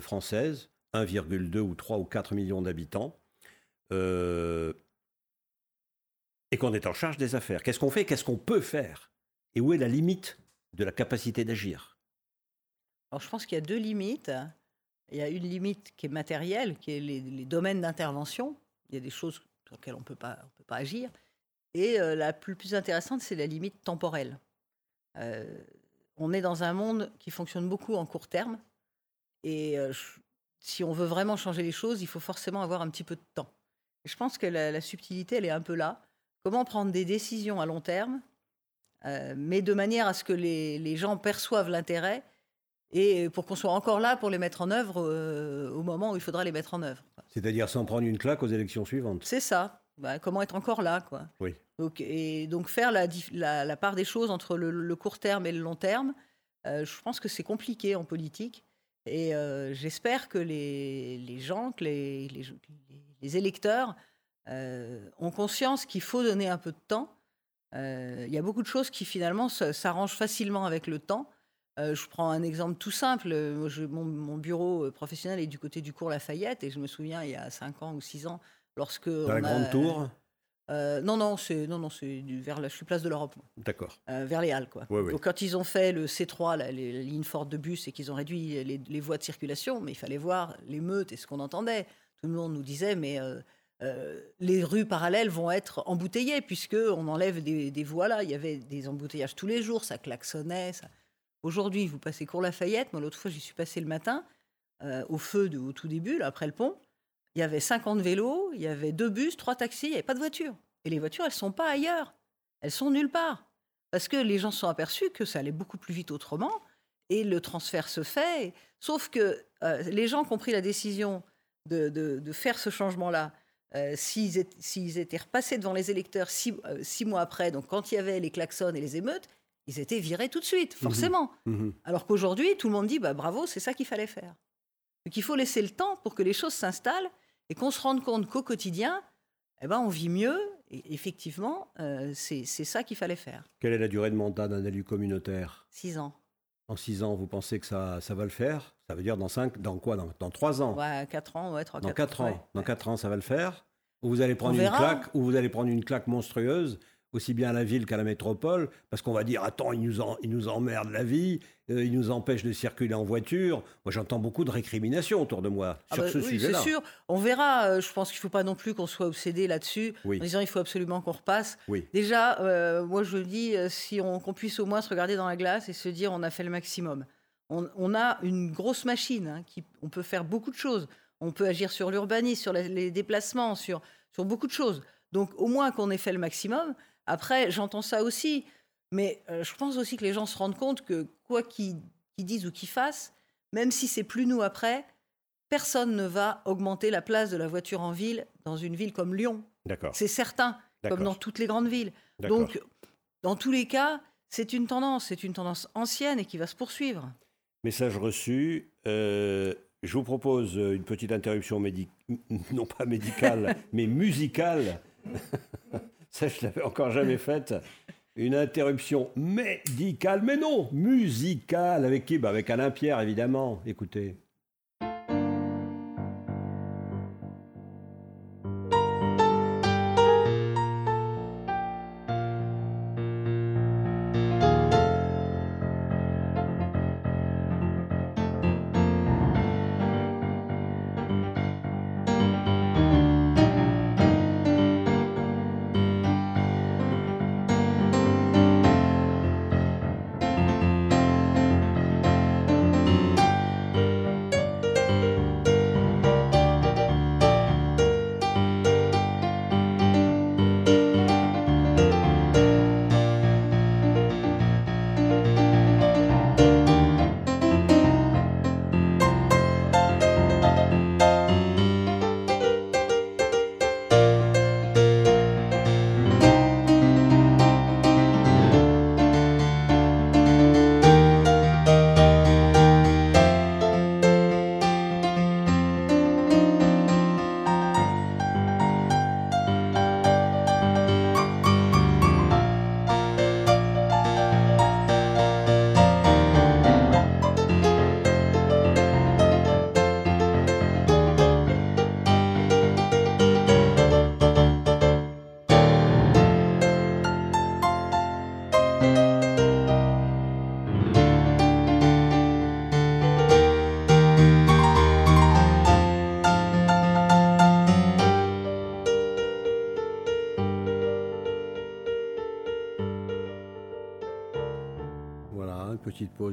Speaker 2: française, 1,2 ou 3 ou 4 millions d'habitants, et qu'on est en charge des affaires. Qu'est-ce qu'on fait? Qu'est-ce qu'on peut faire? Et où est la limite de la capacité d'agir?
Speaker 3: Alors je pense qu'il y a deux limites. Il y a une limite qui est matérielle, qui est les, les domaines d'intervention. Il y a des choses sur lesquelles on ne peut pas agir. Et la plus, plus intéressante, c'est la limite temporelle. on est dans un monde qui fonctionne beaucoup en court terme. Et si on veut vraiment changer les choses, il faut forcément avoir un petit peu de temps. Et je pense que la, subtilité, elle est un peu là. Comment prendre des décisions à long terme, mais de manière à ce que les, les gens perçoivent l'intérêt et pour qu'on soit encore là pour les mettre en œuvre euh, au moment où il faudra les mettre en œuvre.
Speaker 2: C'est-à-dire sans prendre une claque aux élections suivantes.
Speaker 3: C'est ça. Bah, comment être encore là, quoi.
Speaker 2: Oui.
Speaker 3: Donc, et donc faire la, la, part des choses entre le, court terme et le long terme, euh, je pense que c'est compliqué en politique. Et euh, j'espère que les, les, gens, que les, les, les électeurs ont conscience qu'il faut donner un peu de temps. Il y a beaucoup de choses qui finalement s'arrangent facilement avec le temps. Euh, je prends un exemple tout simple. Euh, mon, bureau euh, professionnel est du côté du cours Lafayette et je me souviens il y a 5 ans ou 6 ans lorsque...
Speaker 2: Dans la Grande Tour
Speaker 3: non, non, c'est non, non, c'est vers la, je suis place de l'Europe.
Speaker 2: D'accord.
Speaker 3: vers les Halles, quoi. Donc quand ils ont fait le C3, la, les, lignes fortes de bus, et qu'ils ont réduit les, voies de circulation, mais il fallait voir l'émeute et ce qu'on entendait. Tout le monde nous disait, mais les rues parallèles vont être embouteillées puisque on enlève des, des, voies là. Il y avait des embouteillages tous les jours, ça klaxonnait. Ça... Aujourd'hui, vous passez Cours Lafayette. Moi, l'autre fois, j'y suis passé le matin, euh, au feu de, au tout début, après le pont. Il y avait 50 vélos, il y avait deux bus, trois taxis, il n'y avait pas de voitures. Et les voitures, elles ne sont pas ailleurs. Elles sont nulle part. Parce que les gens se sont aperçus que ça allait beaucoup plus vite autrement. Et le transfert se fait. Sauf que euh, les gens qui ont pris la décision de, faire ce changement-là, euh, s'ils étaient, repassés devant les électeurs six, six, mois après, donc quand il y avait les klaxons et les émeutes, ils étaient virés tout de suite, mhm. forcément. Mhm. Alors qu'aujourd'hui, tout le monde dit bah, bravo, c'est ça qu'il fallait faire. Donc il faut laisser le temps pour que les choses s'installent et qu'on se rende compte qu'au quotidien, eh ben, on vit mieux. Et effectivement, euh, c'est ça qu'il fallait faire.
Speaker 2: Quelle est la durée de mandat d'un élu communautaire?
Speaker 3: Six ans.
Speaker 2: En six ans, vous pensez que ça, ça va le faire? Ça veut dire dans cinq, dans quoi? Dans, trois ans?
Speaker 3: Ouais, quatre ans, ouais, trois,
Speaker 2: Dans quatre, ans. Dans quatre ans, ça va le faire? Ou vous allez prendre une claque Ou vous allez prendre une claque monstrueuse aussi bien à la ville qu'à la métropole, parce qu'on va dire attends, ils nous, en, ils nous emmerdent la vie, euh, ils nous empêchent de circuler en voiture. Moi, j'entends beaucoup de récriminations autour de moi ah sur bah ce sujet-là.
Speaker 3: C'est sûr, on verra. Euh, je pense qu'il ne faut pas non plus qu'on soit obsédé là-dessus, en disant il faut absolument qu'on repasse. Déjà, euh, moi, je dis si on, qu'on puisse au moins se regarder dans la glace et se dire on a fait le maximum. On, a une grosse machine, hein, qui, on peut faire beaucoup de choses. On peut agir sur l'urbanisme, sur les, les déplacements, sur, sur beaucoup de choses. Donc, au moins qu'on ait fait le maximum. Après, j'entends ça aussi, mais euh, je pense aussi que les gens se rendent compte que quoi qu'ils disent ou qu'ils fassent, même si c'est plus nous après, personne ne va augmenter la place de la voiture en ville dans une ville comme Lyon.
Speaker 2: D'accord.
Speaker 3: C'est certain, comme dans toutes les grandes villes. Donc, dans tous les cas, c'est une tendance, c'est une tendance ancienne et qui va se poursuivre.
Speaker 2: Message reçu. Euh, je vous propose une petite interruption médicale, non pas médicale, mais musicale. Ça, je l'avais encore jamais faite. Une interruption médicale, mais non, musicale. Avec qui? Bah Avec Alain Pierre, évidemment. Écoutez.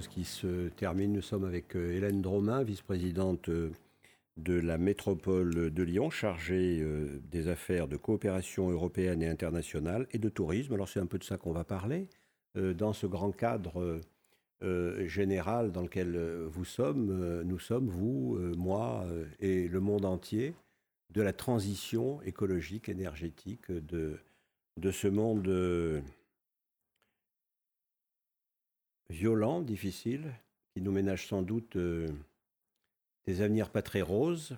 Speaker 2: Qui se termine. Nous sommes avec euh, Hélène Dromain, vice-présidente euh, de la métropole de Lyon, chargée euh, des affaires de coopération européenne et internationale et de tourisme. Alors c'est un peu de ça qu'on va parler dans ce grand cadre général dans lequel vous sommes, nous sommes, vous, moi et le monde entier, de la transition écologique, énergétique de, de ce monde violent, difficile, qui nous ménage sans doute des avenirs pas très roses.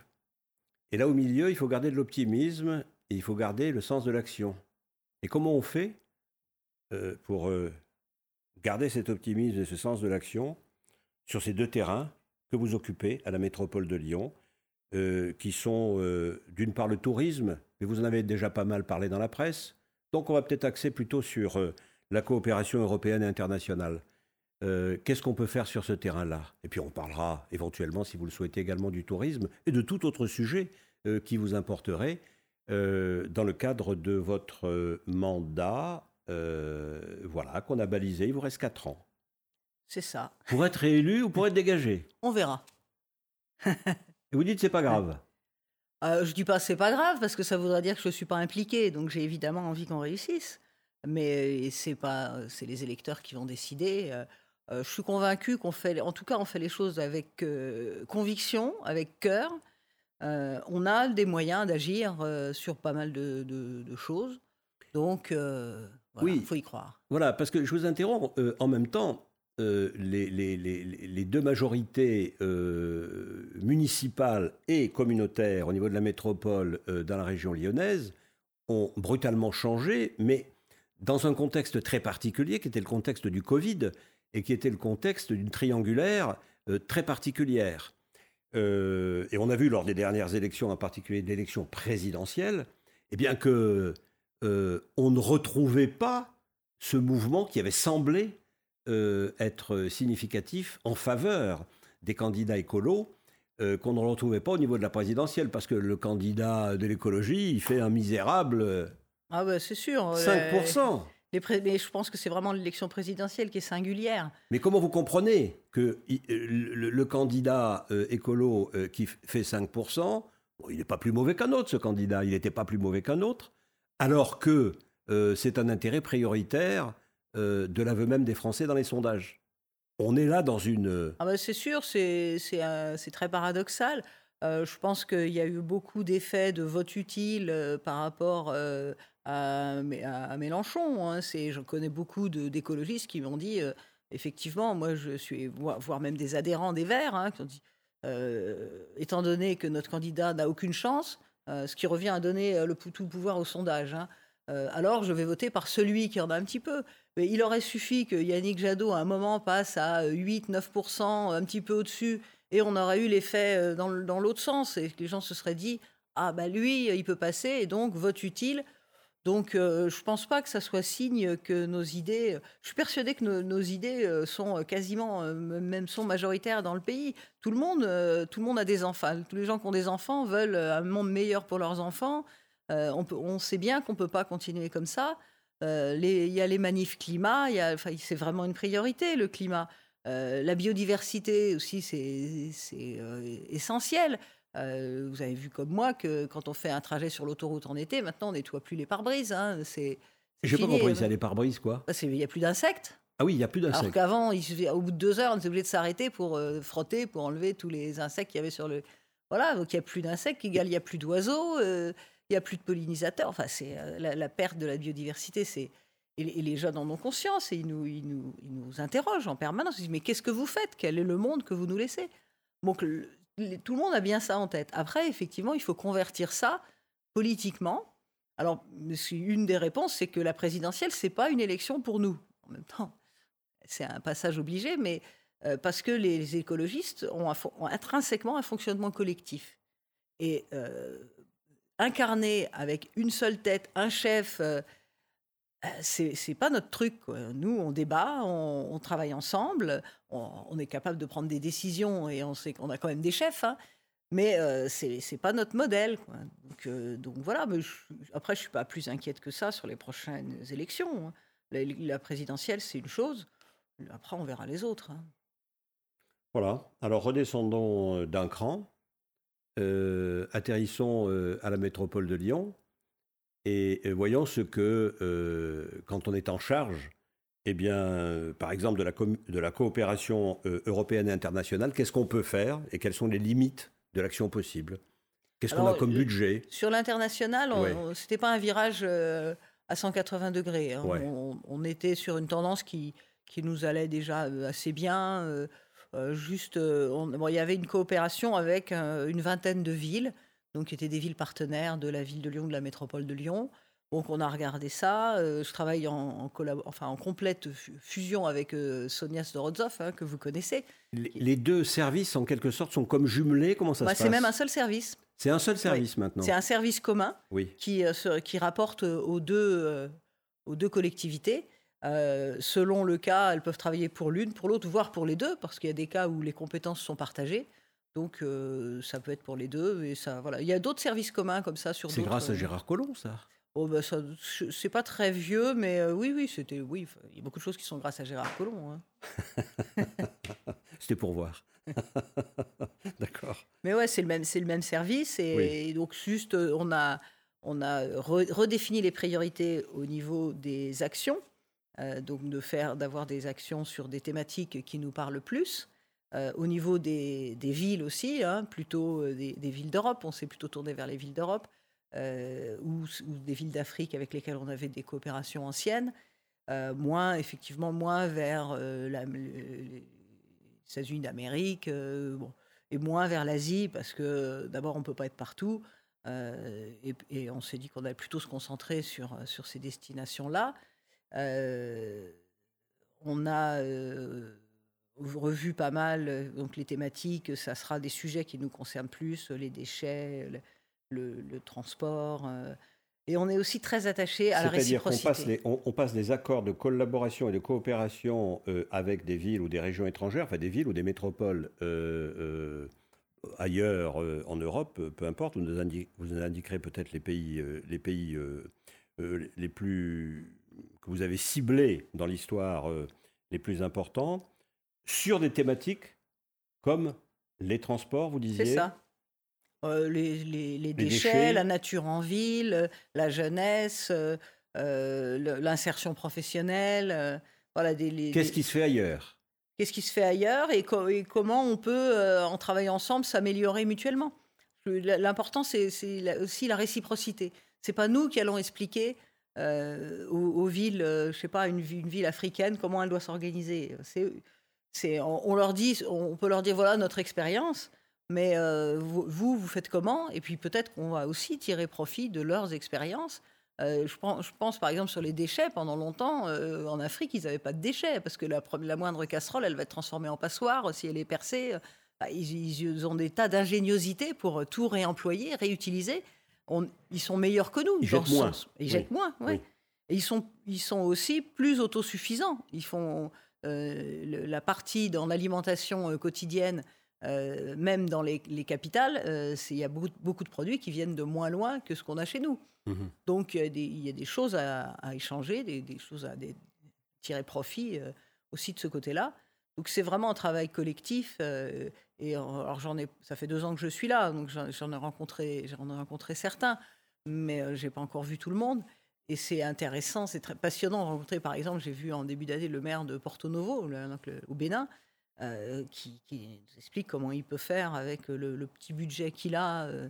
Speaker 2: Et là, au milieu, il faut garder de l'optimisme et il faut garder le sens de l'action. Et comment on fait euh, pour euh, garder cet optimisme et ce sens de l'action sur ces deux terrains que vous occupez à la métropole de Lyon, euh, qui sont d'une part le tourisme, mais vous en avez déjà pas mal parlé dans la presse. Donc on va peut-être axer plutôt sur la coopération européenne et internationale. Qu'est-ce qu'on peut faire sur ce terrain-là? Et puis on parlera éventuellement, si vous le souhaitez, également du tourisme et de tout autre sujet qui vous importerait. Euh, dans le cadre de votre euh, mandat, euh, voilà, qu'on a balisé. Il vous reste 4 ans.
Speaker 3: C'est ça.
Speaker 2: Pour être réélu ou pour être dégagé?
Speaker 3: On verra.
Speaker 2: Et vous dites c'est pas grave
Speaker 3: euh, Je dis pas c'est pas grave parce que ça voudrait dire que je ne suis pas impliqué. Donc j'ai évidemment envie qu'on réussisse. Mais c'est pas, c'est les électeurs qui vont décider. Je suis convaincu qu'on fait, en tout cas, on fait les choses avec conviction, avec cœur. Euh, on a des moyens d'agir euh, sur pas mal de, choses. Donc, euh, il faut y croire.
Speaker 2: Voilà, parce que je vous interromps. en même temps, les, deux majorités municipales et communautaires au niveau de la métropole dans la région lyonnaise ont brutalement changé, mais dans un contexte très particulier qui était le contexte du Covid et qui était le contexte d'une triangulaire très particulière. Euh, et on a vu lors des dernières élections, en particulier l'élection présidentielle, eh bien que euh, on ne retrouvait pas ce mouvement qui avait semblé euh, être significatif en faveur des candidats écolos qu'on ne retrouvait pas au niveau de la présidentielle, parce que le candidat de l'écologie, il fait un misérable...
Speaker 3: Ah ouais, c'est sûr.
Speaker 2: 5%.
Speaker 3: Mais je pense que c'est vraiment l'élection présidentielle qui est singulière.
Speaker 2: Mais comment vous comprenez que euh, le, candidat euh, écolo euh, qui fait 5%, il n'est pas plus mauvais qu'un autre, ce candidat, il n'était pas plus mauvais qu'un autre, alors que c'est un intérêt prioritaire de l'aveu même des Français dans les sondages On est là dans une...
Speaker 3: Ah ben c'est sûr, c'est très paradoxal. je pense qu'il y a eu beaucoup d'effets de vote utile par rapport à, Mélenchon. Hein. C'est, je connais beaucoup d'écologistes qui m'ont dit, euh, effectivement, moi je suis, voire même des adhérents des Verts, hein, qui ont dit, euh, étant donné que notre candidat n'a aucune chance, euh, ce qui revient à donner le, tout pouvoir au sondage, hein, alors je vais voter par celui qui en a un petit peu. Mais il aurait suffi que Yannick Jadot, à un moment, passe à 8-9%, un petit peu au-dessus, et on aurait eu l'effet dans, l'autre sens, et les gens se seraient dit, ah bah lui, il peut passer, et donc vote utile, donc, euh, je ne pense pas que ça soit signe que nos idées. Je suis persuadée que nos, idées euh, sont quasiment, euh, même sont majoritaires dans le pays. Tout le monde, tout le monde a des enfants. Tous les gens qui ont des enfants veulent un monde meilleur pour leurs enfants. On, sait bien qu'on ne peut pas continuer comme ça. Il y a les manifs climat. c'est vraiment une priorité le climat. la biodiversité aussi, c'est essentiel. Euh, vous avez vu comme moi que quand on fait un trajet sur l'autoroute en été, maintenant on nettoie plus les pare-brises. Hein, c'est,
Speaker 2: J'ai pas compris, c'est les pare-brises quoi
Speaker 3: bah, Il n'y a plus d'insectes.
Speaker 2: Ah oui, il n'y a plus d'insectes.
Speaker 3: Alors qu'avant, au bout de deux heures, on était obligé de s'arrêter pour euh, frotter, pour enlever tous les insectes qu'il y avait sur le. Voilà, donc il n'y a plus d'insectes, il n'y a plus d'oiseaux, euh, il n'y a plus de pollinisateurs. Enfin, c'est la, perte de la biodiversité, c'est. Et, les jeunes en ont conscience et ils nous, ils nous, ils nous interrogent en permanence. Ils disent Mais qu'est-ce que vous faites? Quel est le monde que vous nous laissez? Donc, tout le monde a bien ça en tête. Après, effectivement, il faut convertir ça politiquement. Alors, une des réponses, c'est que la présidentielle, c'est pas une élection pour nous. En même temps, c'est un passage obligé, mais euh, parce que les, écologistes ont, intrinsèquement un fonctionnement collectif. Et euh, incarner avec une seule tête, un chef, euh, c'est pas notre truc. Nous, on débat, on, travaille ensemble, on, est capable de prendre des décisions et on sait qu'on a quand même des chefs, hein, mais euh, c'est pas notre modèle. Donc, euh, donc, voilà, mais après, je suis pas plus inquiète que ça sur les prochaines élections. Hein. La, présidentielle, c'est une chose, après, on verra les autres. Hein.
Speaker 2: Voilà, alors redescendons d'un cran, atterrissons à la métropole de Lyon. Et voyons ce que, euh, quand on est en charge eh bien, par exemple, de la, de la coopération européenne et internationale, qu'est-ce qu'on peut faire et quelles sont les limites de l'action possible? Qu'est-ce qu'on a comme budget?
Speaker 3: Sur l'international, ce n'était pas un virage à 180 degrés. Hein. On, était sur une tendance qui, qui nous allait déjà assez bien. juste, il y avait une coopération avec une vingtaine de villes donc qui étaient des villes partenaires de la ville de Lyon, de la métropole de Lyon. Donc on a regardé ça. Euh, je travaille en, enfin, en complète fusion avec euh, Sonia Storozov, hein, que vous connaissez.
Speaker 2: Les, deux services, en quelque sorte, sont comme jumelés Comment ça
Speaker 3: bah,
Speaker 2: se
Speaker 3: passe C'est même un seul service.
Speaker 2: C'est un seul service maintenant
Speaker 3: C'est un service commun oui. qui, euh, qui rapporte aux deux, aux deux collectivités. selon le cas, elles peuvent travailler pour l'une, pour l'autre, voire pour les deux, parce qu'il y a des cas où les compétences sont partagées. Donc euh, ça peut être pour les deux. Et ça, voilà. Il y a d'autres services communs comme ça sur
Speaker 2: C'est grâce à euh, Gérard Collomb, ça
Speaker 3: Oh ça, c'est pas très vieux, mais euh, oui, oui, c'était, oui, il y a beaucoup de choses qui sont grâce à Gérard Collomb. Hein.
Speaker 2: c'était pour voir. D'accord.
Speaker 3: Mais ouais, c'est le même, c'est le même service et, donc juste, on a, on a redéfini les priorités au niveau des actions, donc de faire, d'avoir des actions sur des thématiques qui nous parlent plus. Euh, au niveau des, villes aussi, hein, plutôt euh, des, villes d'Europe, on s'est plutôt tourné vers les villes d'Europe euh, ou, des villes d'Afrique avec lesquelles on avait des coopérations anciennes, moins effectivement moins vers les États-Unis d'Amérique et moins vers l'Asie parce que d'abord on peut pas être partout et, et, on s'est dit qu'on allait plutôt se concentrer sur, sur ces destinations-là. on a revu pas mal euh, donc les thématiques. Ça sera des sujets qui nous concernent plus, les déchets, le, transport. Euh, et on est aussi très attaché à la réciprocité.
Speaker 2: C'est-à-dire qu'on passe, on, passe, des accords de collaboration et de coopération euh, avec des villes ou des régions étrangères, enfin des villes ou des métropoles ailleurs en Europe, peu importe. Vous nous, vous indiquerez peut-être les pays, les pays les plus que vous avez ciblés dans l'histoire les plus importants sur des thématiques comme les transports, vous disiez
Speaker 3: C'est ça. Euh, les, déchets, la nature en ville, la jeunesse, euh, euh, l'insertion professionnelle. voilà,
Speaker 2: Qu'est-ce qui se fait ailleurs?
Speaker 3: Qu'est-ce qui se fait ailleurs et, comment on peut, en travaillant ensemble, s'améliorer mutuellement? L'important, c'est aussi la réciprocité. C'est pas nous qui allons expliquer aux, villes, je sais pas, une, une, ville africaine, comment elle doit s'organiser. C'est on, leur dit, on peut leur dire voilà notre expérience, mais euh, vous, vous faites comment? Et puis peut-être qu'on va aussi tirer profit de leurs expériences. Euh, je, pense, je, pense, par exemple sur les déchets. Pendant longtemps, euh, en Afrique, ils n'avaient pas de déchets parce que la, la, moindre casserole, elle va être transformée en passoire si elle est percée. Bah, ils, ont des tas d'ingéniosité pour tout réemployer, réutiliser. ils sont meilleurs que nous.
Speaker 2: Ils jettent moins.
Speaker 3: Ils jettent moins, oui. Et ils sont, ils sont aussi plus autosuffisants. Ils font euh, la partie dans l'alimentation euh, quotidienne, euh, même dans les, capitales, il y a beaucoup, de produits qui viennent de moins loin que ce qu'on a chez nous. Mhm. Donc il y, a des choses à, échanger, des, choses à tirer profit aussi de ce côté-là. Donc c'est vraiment un travail collectif. et alors j'en ai, ça fait deux ans que je suis là, donc j'en ai rencontré, j'en ai rencontré certains, mais j'ai pas encore vu tout le monde. Et c'est intéressant, c'est très passionnant de rencontrer, par exemple, j'ai vu en début d'année le maire de Porto Novo, au Bénin, euh, qui, nous explique comment il peut faire avec le, petit budget qu'il a euh,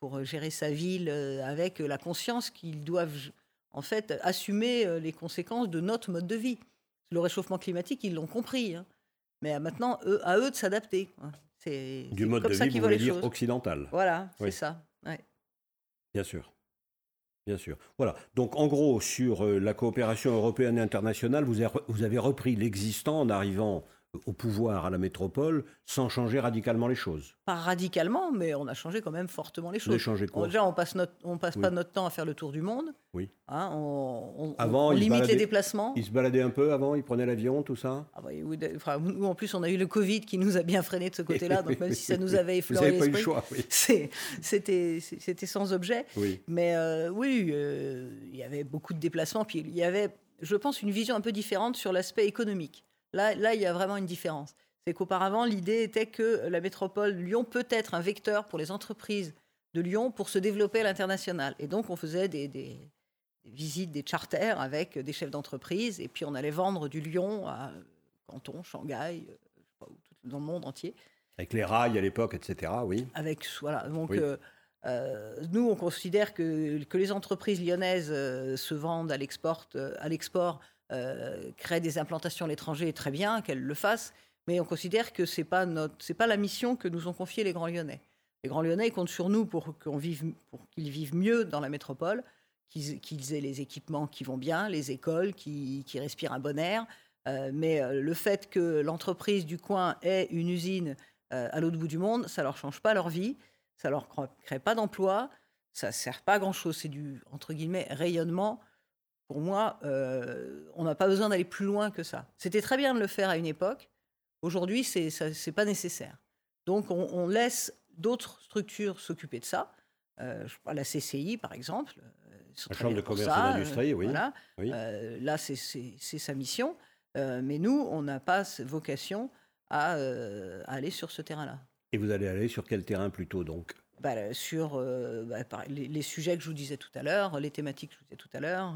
Speaker 3: pour gérer sa ville, euh, avec la conscience qu'ils doivent en fait assumer les conséquences de notre mode de vie. Le réchauffement climatique, ils l'ont compris. Hein. Mais maintenant, eux, à eux de s'adapter.
Speaker 2: C'est du mode de vie, vous voulez dire occidental.
Speaker 3: Voilà, c'est ça.
Speaker 2: Bien sûr. Bien sûr. Voilà. Donc, en gros, sur euh, la coopération européenne et internationale, vous avez repris l'existant en arrivant au pouvoir à la métropole sans changer radicalement les choses.
Speaker 3: Pas radicalement, mais on a changé quand même fortement les choses.
Speaker 2: On changé quoi
Speaker 3: Déjà, on passe, on passe pas notre temps à faire le tour du monde.
Speaker 2: Oui.
Speaker 3: Hein, on, avant, limite les déplacements.
Speaker 2: Ils se baladaient un peu avant, ils prenaient l'avion, tout ça?
Speaker 3: Ah bah, enfin, Nous, en plus, on a eu le Covid qui nous a bien freiné de ce côté-là, donc même si ça nous avait effleuré l'esprit, c'était sans objet.
Speaker 2: Oui.
Speaker 3: Mais euh, oui, euh, il y avait beaucoup de déplacements, puis il y avait, je pense, une vision un peu différente sur l'aspect économique. Là, là, il y a vraiment une différence. C'est qu'auparavant, l'idée était que la métropole Lyon peut être un vecteur pour les entreprises de Lyon pour se développer à l'international. Et donc, on faisait des, visites, des charters avec des chefs d'entreprise. Et puis on allait vendre du lion à Canton, Shanghai, dans le monde entier.
Speaker 2: Avec les rails à l'époque, etc. Oui.
Speaker 3: Avec, voilà. Donc, nous, on considère que, que les entreprises lyonnaises se vendent à l'export, à l'export créent des implantations à l'étranger, très bien qu'elles le fassent mais on considère que ce n'est pas, pas la mission que nous ont confiée les Grands Lyonnais. Les Grands Lyonnais comptent sur nous pour qu'ils vivent mieux dans la métropole, qu'ils aient les équipements qui vont bien, les écoles qui, respirent un bon air. Euh, mais euh, le fait que l'entreprise du coin ait une usine euh, à l'autre bout du monde, ça leur change pas leur vie, ça leur crée pas d'emploi, ça sert pas à grand chose. C'est du entre guillemets rayonnement. Pour moi, on n'a pas besoin d'aller plus loin que ça. C'était très bien de le faire à une époque. Aujourd'hui, ce n'est pas nécessaire. Donc, on, laisse d'autres structures s'occuper de ça. Euh, je la CCI, par exemple.
Speaker 2: Euh, la Chambre de commerce et d'industrie, oui.
Speaker 3: Voilà. Euh, là, c'est sa mission. Euh, mais nous, on n'a pas vocation à, aller sur ce terrain-là.
Speaker 2: Et vous allez aller sur quel terrain plutôt, donc?
Speaker 3: Bah, Sur bah, les, sujets que je vous disais tout à l'heure, les thématiques que je vous disais tout à l'heure,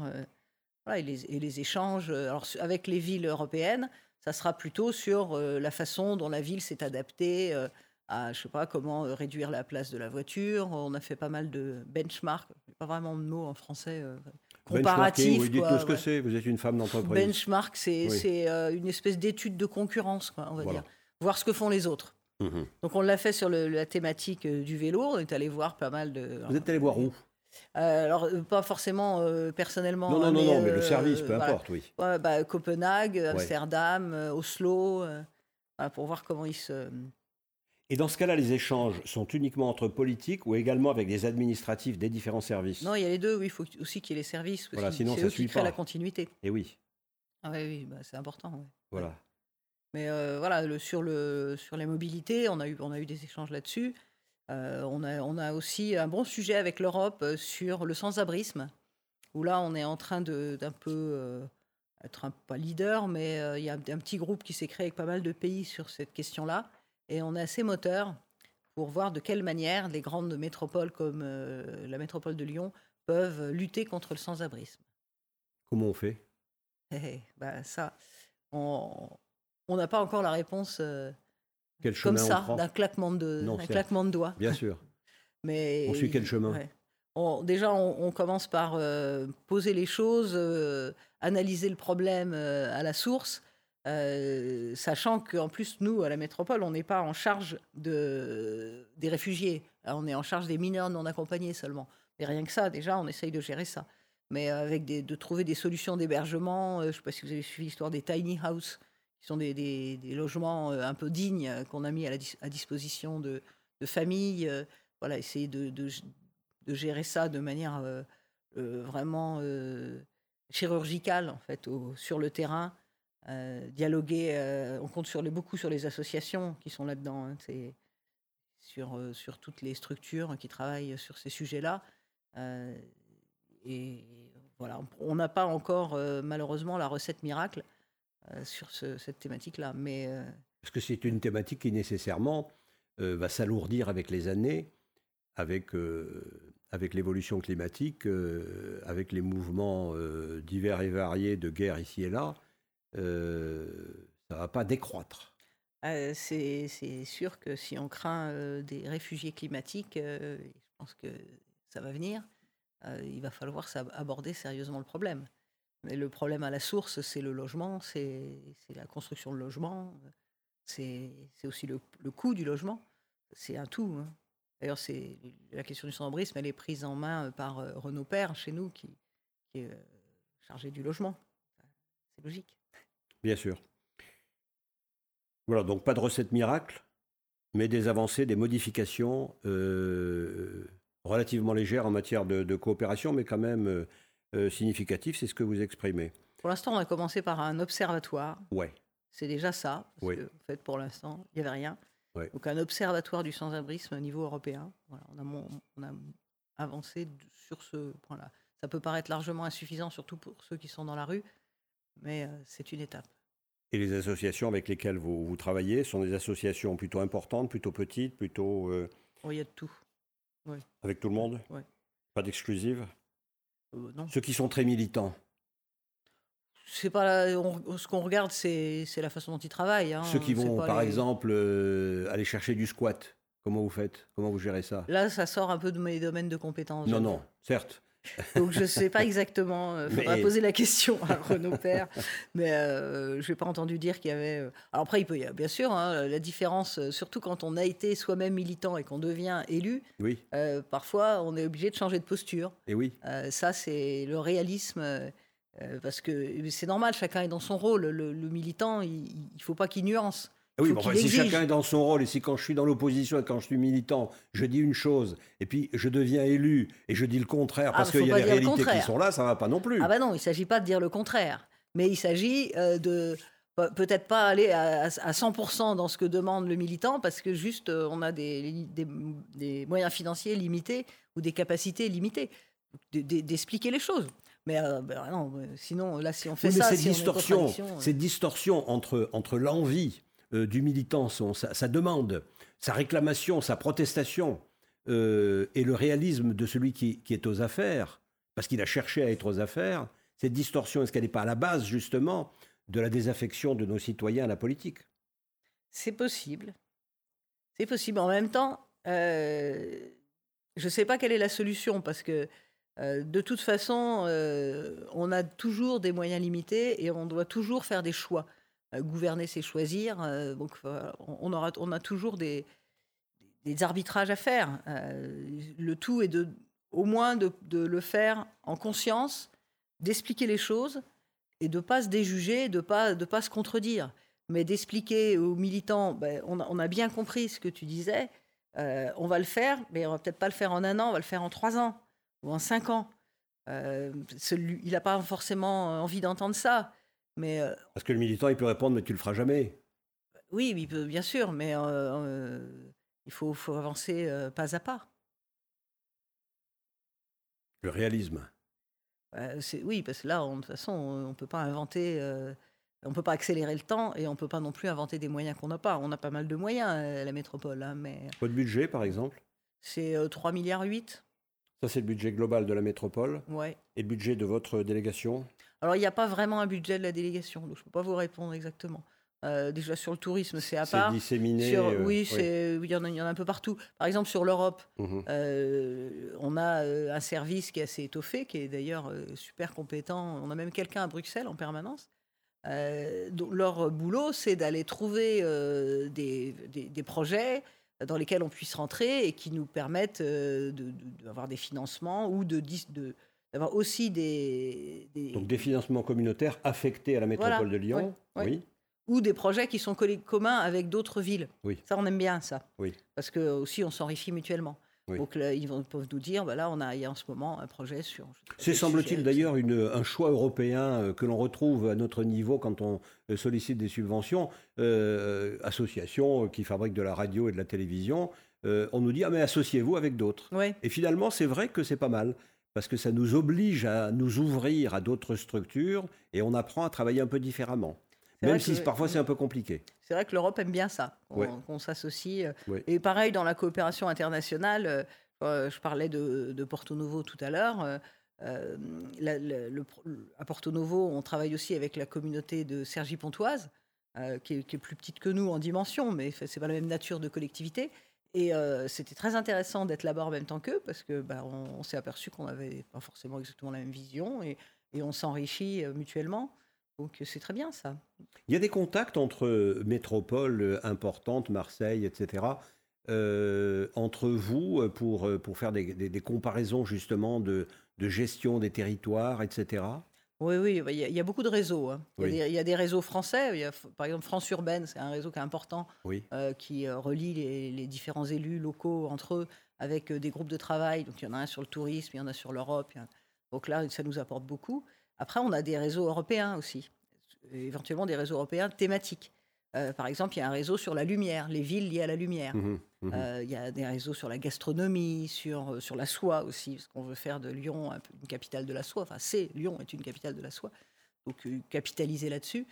Speaker 3: et, les, et, les, échanges alors, avec les villes européennes ça sera plutôt sur euh, la façon dont la ville s'est adaptée euh, à, je sais pas, comment euh, réduire la place de la voiture. On a fait pas mal de benchmark, pas vraiment de mots en français. comparatif.
Speaker 2: Vous dites tout ce que c'est. Vous êtes une femme d'entreprise.
Speaker 3: Benchmark, c'est une espèce d'étude de concurrence, quoi, on va dire. Voir ce que font les autres. Mmh Donc on l'a fait sur la thématique du vélo. On est allé voir pas mal de.
Speaker 2: Vous êtes allé voir où?
Speaker 3: Euh, alors, euh, pas forcément euh, personnellement.
Speaker 2: Non, non, non, mais, non, mais le service, peu importe, oui.
Speaker 3: bah, Copenhague, Amsterdam, Oslo, pour voir comment ils se.
Speaker 2: Et dans ce cas-là, les échanges sont uniquement entre politiques ou également avec des administratifs des différents services?
Speaker 3: Non, il y a les deux, oui. Il faut aussi qu'il y ait les services. Voilà, sinon ça eux suit qui pas. la continuité.
Speaker 2: Et oui.
Speaker 3: Ah, oui, oui bah, c'est important.
Speaker 2: Voilà.
Speaker 3: Mais voilà, le, sur, le, sur les mobilités, on a eu, on a eu des échanges là-dessus. Euh, on, a, aussi un bon sujet avec l'Europe euh, sur le sans-abrisme, où là, on est en train d'un peu euh, être un, pas leader, mais il y a un, petit groupe qui s'est créé avec pas mal de pays sur cette question-là. Et on est assez moteur pour voir de quelle manière les grandes métropoles comme la métropole de Lyon peuvent lutter contre le sans-abrisme.
Speaker 2: Comment on fait?
Speaker 3: Eh, eh, bah, Ça, on n'a pas encore la réponse comme ça, d'un claquement de, claquement de doigts.
Speaker 2: Bien sûr.
Speaker 3: Mais
Speaker 2: on suit quel chemin?
Speaker 3: Déjà, on, commence par euh, poser les choses, euh, analyser le problème euh, à la source, sachant qu'en plus, nous, à la métropole, on n'est pas en charge de, des réfugiés. on est en charge des mineurs non accompagnés seulement. Et rien que ça, déjà, on essaye de gérer ça. Mais avec des, de trouver des solutions d'hébergement. je ne sais pas si vous avez suivi l'histoire des tiny houses qui sont des, logements euh, un peu dignes euh, qu'on a mis à, disposition de, familles. Euh, voilà, essayer de, gérer ça de manière vraiment chirurgicale, en fait, sur le terrain. dialoguer, on compte beaucoup sur les associations qui sont là-dedans. Hein, c'est sur, sur toutes les structures qui travaillent sur ces sujets-là. et voilà, on n'a pas encore malheureusement la recette miracle, euh, sur cette thématique-là. Mais
Speaker 2: euh, Parce que c'est une thématique qui nécessairement euh, va s'alourdir avec les années, avec, avec l'évolution climatique, avec les mouvements divers et variés de guerre ici et là. ça ne va pas décroître.
Speaker 3: c'est sûr que si on craint des réfugiés climatiques, je pense que ça va venir, il va falloir aborder sérieusement le problème. Mais le problème à la source, c'est le logement, c'est la construction de logement, c'est aussi le, coût du logement. C'est un tout. Hein. D'ailleurs, c'est la question du sans-abrisme, elle est prise en main par euh, Renaud Père, chez nous, qui, est euh, chargé du logement. C'est logique.
Speaker 2: Bien sûr. Voilà, donc pas de recette miracle, mais des avancées, des modifications euh, relativement légères en matière de, coopération, mais quand même euh, significatif, c'est ce que vous exprimez.
Speaker 3: Pour l'instant, on a commencé par un observatoire.
Speaker 2: Ouais.
Speaker 3: C'est déjà ça. Parce que, en fait, pour l'instant, il n'y avait rien. Donc, un observatoire du sans-abrisme au niveau européen. Voilà, on, a, on, a, avancé sur ce point-là. Ça peut paraître largement insuffisant, surtout pour ceux qui sont dans la rue, mais euh, c'est une étape.
Speaker 2: Et les associations avec lesquelles vous, vous, travaillez sont des associations plutôt importantes, plutôt petites, plutôt.
Speaker 3: Euh, oui, il y a de tout.
Speaker 2: Avec tout le monde?
Speaker 3: Oui.
Speaker 2: Pas d'exclusive
Speaker 3: non.
Speaker 2: Ceux qui sont très militants
Speaker 3: c'est pas la- on- ce qu'on regarde, c'est c'est la façon dont ils travaillent. hein.
Speaker 2: Ceux qui vont, par
Speaker 3: les-
Speaker 2: exemple, euh, aller chercher du squat, comment vous faites? Comment vous gérez ça?
Speaker 3: Là, ça sort un peu de mes domaines de compétences.
Speaker 2: Non, non, certes.
Speaker 3: Donc je ne sais pas exactement. Il faudra
Speaker 2: Mais-
Speaker 3: poser la question à Renaud Père. Mais euh, je n'ai pas entendu dire qu'il y avait. euh, Alors après, il peut y avoir, bien sûr, hein, la différence, euh, surtout quand on a été soi-même militant et qu'on devient élu,
Speaker 2: Oui,
Speaker 3: euh, parfois on est obligé de changer de posture.
Speaker 2: et oui.
Speaker 3: Euh, ça, c'est le réalisme. euh, euh, parce que c'est normal, chacun est dans son rôle. Le, le militant, il ne faut pas qu'il nuance.
Speaker 2: Ah Oui,
Speaker 3: qu'il
Speaker 2: enfin, si chacun est dans son rôle et si quand je suis dans l'opposition et quand je suis militant, je dis une chose et puis je deviens élu et je dis le contraire
Speaker 3: Ah,
Speaker 2: parce qu'il y a
Speaker 3: le
Speaker 2: réalités qui sont là, ça va pas non plus.
Speaker 3: Ah bah non, il ne s'agit pas de dire le contraire. Mais il s'agit euh, de pe- peut-être pas aller à, à 100% dans ce que demande le militant parce que juste euh, on a des, des- des moyens financiers limités ou des capacités limitées de- de- d'expliquer les choses. Mais euh, ben non, sinon là si on fait
Speaker 2: Oui, mais
Speaker 3: ça,
Speaker 2: cette
Speaker 3: si
Speaker 2: distorsion, cette distorsion entre, entre l'envie euh, du militant, son- sa, demande, sa réclamation, sa protestation, euh, et le réalisme de celui qui, qui est aux affaires, parce qu'il a cherché à être aux affaires, cette distorsion, est-ce qu'elle n'est pas à la base, justement, de la désaffection de nos citoyens à la politique?
Speaker 3: C'est possible. C'est possible. En même temps, euh, je ne sais pas quelle est la solution parce que de toute façon, on a toujours des moyens limités et on doit toujours faire des choix. Gouverner, c'est choisir. euh, donc, euh, on, aura, on a toujours des, des arbitrages à faire. Euh, le tout est de, au moins de, le faire en conscience, d'expliquer les choses et de pas se déjuger, de pas, de pas se contredire mais d'expliquer aux militants, ben, on, a, bien compris ce que tu disais, on va le faire, mais on va peut-être pas le faire en un an, on va le faire en trois ans ou en cinq ans. Celui- il n'a pas forcément envie d'entendre ça, mais euh,
Speaker 2: Parce que le militant, il peut répondre, mais tu le feras jamais.
Speaker 3: oui, il peut, bien sûr, mais euh, euh, il faut, faut avancer euh, pas à pas.
Speaker 2: Le réalisme.
Speaker 3: Oui, parce que là, on- de toute façon, on ne peut pas inventer, on peut pas accélérer le temps et on peut pas non plus inventer des moyens qu'on n'a pas. On a pas mal de moyens à la métropole, hein, mais
Speaker 2: Votre budget, par exemple?
Speaker 3: c'est euh, 3 milliards 8.
Speaker 2: Ça, c'est le budget global de la métropole?
Speaker 3: Ouais.
Speaker 2: Et le budget de votre délégation?
Speaker 3: Alors, il n'y a pas vraiment un budget de la délégation, donc je ne peux pas vous répondre exactement. Euh, déjà, sur le tourisme, c'est à
Speaker 2: C'est
Speaker 3: part.
Speaker 2: disséminé.
Speaker 3: Sur-
Speaker 2: euh,
Speaker 3: oui, c'est- il y, en a- il y en a un peu partout. Par exemple, sur l'Europe,
Speaker 2: Mhm.
Speaker 3: euh, on a un service qui est assez étoffé, qui est d'ailleurs super compétent. On a même quelqu'un à Bruxelles en permanence. Leur boulot, c'est d'aller trouver des, des- des projets dans lesquels on puisse rentrer et qui nous permettent de- de- d'avoir des financements ou de- d'avoir aussi des, des-
Speaker 2: Donc des financements communautaires affectés à la métropole
Speaker 3: Voilà,
Speaker 2: de Lyon. Oui.
Speaker 3: ou des projets qui sont communs avec d'autres villes.
Speaker 2: Oui.
Speaker 3: Ça, on aime bien ça.
Speaker 2: Oui.
Speaker 3: Parce que aussi, on s'enrichit mutuellement.
Speaker 2: Oui.
Speaker 3: Donc là, ils peuvent nous dire, bah là, on a, il y a en ce moment un projet sur.
Speaker 2: C'est semble-t-il d'ailleurs un choix européen euh, que l'on retrouve à notre niveau quand on euh, sollicite des subventions. Euh, associations qui fabriquent de la radio et de la télévision, euh, on nous dit ah mais associez-vous avec d'autres.
Speaker 3: Ouais.
Speaker 2: Et finalement c'est vrai que c'est pas mal parce que ça nous oblige à nous ouvrir à d'autres structures et on apprend à travailler un peu différemment. Même si
Speaker 3: que-
Speaker 2: parfois c'est un peu compliqué.
Speaker 3: C'est vrai que l'Europe aime bien ça, qu'on
Speaker 2: Ouais.
Speaker 3: s'associe. euh.
Speaker 2: Ouais.
Speaker 3: Et pareil, dans la coopération internationale, euh, euh, je parlais de, de Porto Novo tout à l'heure. euh, la- la- le pro- à Porto Novo, on travaille aussi avec la communauté de Cergy-Pontoise, euh, qui, est, qui est plus petite que nous en dimension, mais c'est pas la même nature de collectivité. Et euh, c'était très intéressant d'être là-bas en même temps qu'eux, parce que bah, on, s'est aperçu qu'on n'avait pas forcément exactement la même vision, et, on s'enrichit euh, mutuellement. Donc c'est très bien ça.
Speaker 2: Il y a des contacts entre métropoles euh, importantes, Marseille, etc., euh, entre vous euh, pour, euh, pour faire des, comparaisons justement de gestion des territoires, etc.
Speaker 3: Oui, oui, il y, a- il y a beaucoup de réseaux. hein. Il y, a des- il y a des réseaux français. Il y a, par exemple, France Urbaine, c'est un réseau qui est important,
Speaker 2: Oui.
Speaker 3: euh, qui euh, relie les, les différents élus locaux entre eux avec euh, des groupes de travail. Donc, il y en a un sur le tourisme, il y en a sur l'Europe. a- Donc là, ça nous apporte beaucoup. Après, on a des réseaux européens aussi, éventuellement des réseaux européens thématiques. Euh, par exemple, il y a un réseau sur la lumière, les villes liées à la lumière.
Speaker 2: Mhm, mhm.
Speaker 3: Euh, Il y a des réseaux sur la gastronomie, sur, euh, sur la soie aussi, parce qu'on veut faire de Lyon une capitale de la soie. Enfin, c'est Lyon est une capitale de la soie. Donc, euh, capitaliser là-dessus,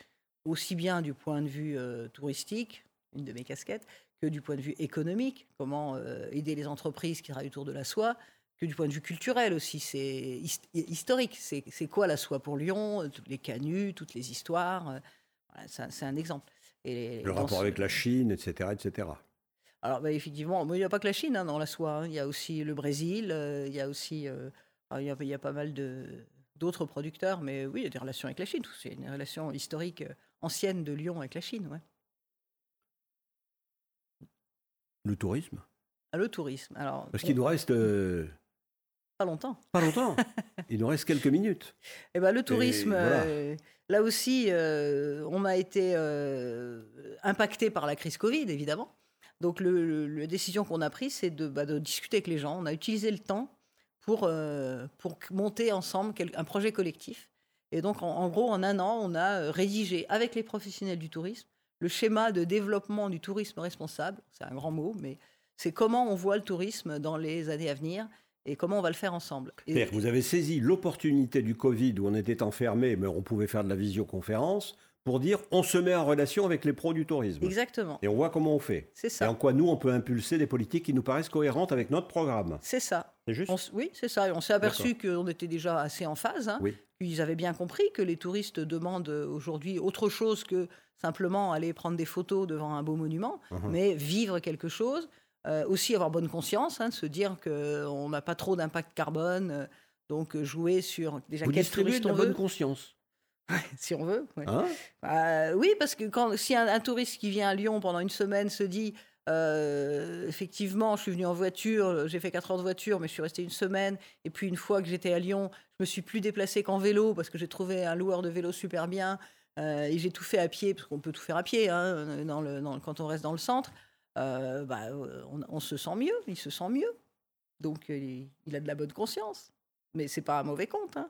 Speaker 3: aussi bien du point de vue touristique, une de mes casquettes, que du point de vue économique, comment aider les entreprises qui travaillent autour de la soie, que du point de vue culturel aussi. C'est historique. C'est quoi la soie pour Lyon Les canuts, toutes les histoires. c'est un exemple.
Speaker 2: Et le rapport avec la Chine, etc. etc.
Speaker 3: Alors, bah, effectivement, il n'y a pas que la Chine hein, dans la soie. Hein. Il y a aussi le Brésil, il y a aussi. il, y a, pas mal d'autres producteurs, mais oui, il y a des relations avec la Chine. C'est une relation historique ancienne de Lyon avec la Chine. Ouais.
Speaker 2: Le tourisme?
Speaker 3: Ah, Le tourisme. Alors,
Speaker 2: Parce qu'il nous reste. Euh,
Speaker 3: pas longtemps.
Speaker 2: Pas longtemps. Il nous reste quelques minutes.
Speaker 3: Eh ben, le tourisme, euh, là aussi, euh, on a été impacté par la crise Covid, évidemment. Donc, la décision qu'on a prise, c'est de, bah, de, discuter avec les gens. On a utilisé le temps pour, pour monter ensemble un projet collectif. Et donc, en, gros, en un an, on a rédigé avec les professionnels du tourisme le schéma de développement du tourisme responsable. C'est un grand mot, mais c'est comment on voit le tourisme dans les années à venir et comment on va le faire ensemble.
Speaker 2: Et... Vous avez saisi l'opportunité du Covid où on était enfermé, mais on pouvait faire de la visioconférence pour dire on se met en relation avec les pros du tourisme.
Speaker 3: Exactement.
Speaker 2: Et on voit comment on fait.
Speaker 3: C'est ça.
Speaker 2: Et en quoi nous, on peut impulser des politiques qui nous paraissent cohérentes avec notre programme.
Speaker 3: C'est ça.
Speaker 2: C'est juste
Speaker 3: Oui, c'est ça. Et on s'est aperçu qu'on était déjà assez en phase. Hein.
Speaker 2: Oui.
Speaker 3: Ils avaient bien compris que les touristes demandent aujourd'hui autre chose que simplement aller prendre des photos devant un beau monument, uh-huh. mais vivre quelque chose. Euh, aussi avoir bonne conscience, hein, se dire qu'on n'a pas trop d'impact carbone, euh, donc jouer sur
Speaker 2: déjà Vous quel touriste de la bonne conscience
Speaker 3: si on veut.
Speaker 2: Hein?
Speaker 3: Bah, oui, parce que quand, si un, touriste qui vient à Lyon pendant une semaine se dit euh, effectivement, je suis venu en voiture, j'ai fait 4 heures de voiture, mais je suis resté une semaine. Et puis, une fois que j'étais à Lyon, je me suis plus déplacé qu'en vélo parce que j'ai trouvé un loueur de vélo super bien. Euh, et j'ai tout fait à pied, parce qu'on peut tout faire à pied hein, dans le, quand on reste dans le centre. Euh, bah, on, se sent mieux, il se sent mieux. Donc, il, a de la bonne conscience. Mais c'est pas un mauvais compte. Hein.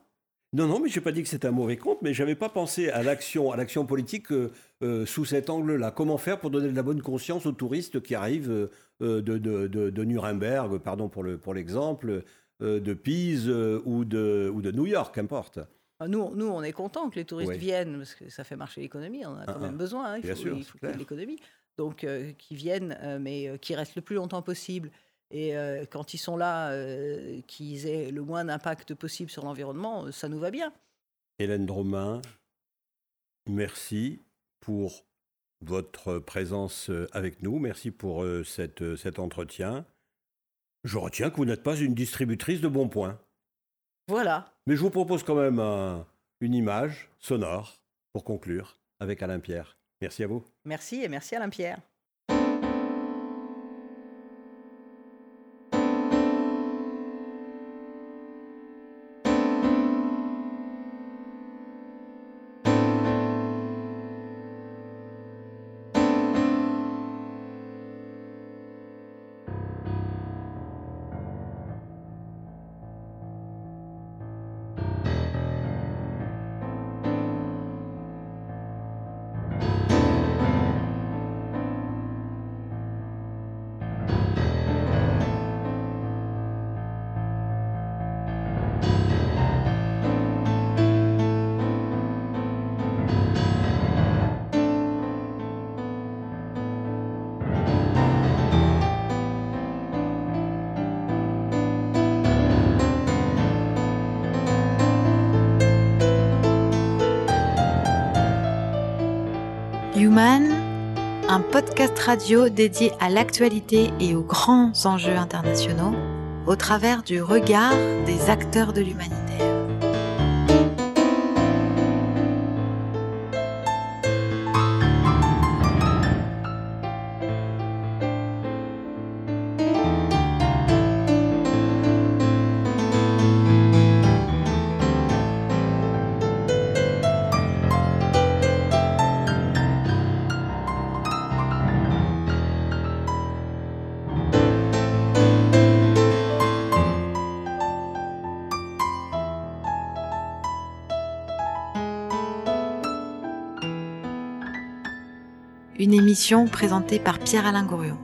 Speaker 2: Non, non, mais je n'ai pas dit que c'était un mauvais compte, mais je n'avais pas pensé à l'action, à l'action politique euh, euh, sous cet angle-là. Comment faire pour donner de la bonne conscience aux touristes qui arrivent euh, de, de, Nuremberg, pardon pour, le, pour l'exemple, de Pise ou, de, ou de New York, qu'importe?
Speaker 3: Ah, nous, nous, on est content que les touristes viennent, parce que ça fait marcher l'économie, on a quand ah, même ah. besoin, hein, il, faut, il faut l'économie. Donc, qui viennent, mais qui restent le plus longtemps possible et euh, quand ils sont là, euh, qu'ils aient le moins d'impact possible sur l'environnement, euh, ça nous va bien.
Speaker 2: Hélène Dromain, merci pour votre présence avec nous. Merci pour cette, cet entretien. Je retiens que vous n'êtes pas une distributrice de bons points.
Speaker 3: Voilà.
Speaker 2: Mais je vous propose quand même une image sonore pour conclure avec Alain Pierre. Merci à vous.
Speaker 3: Merci et merci Alain Pierre.
Speaker 1: Un podcast radio dédié à l'actualité et aux grands enjeux internationaux au travers du regard des acteurs de l'humanitaire. Présentée par Pierre-Alain Gourion.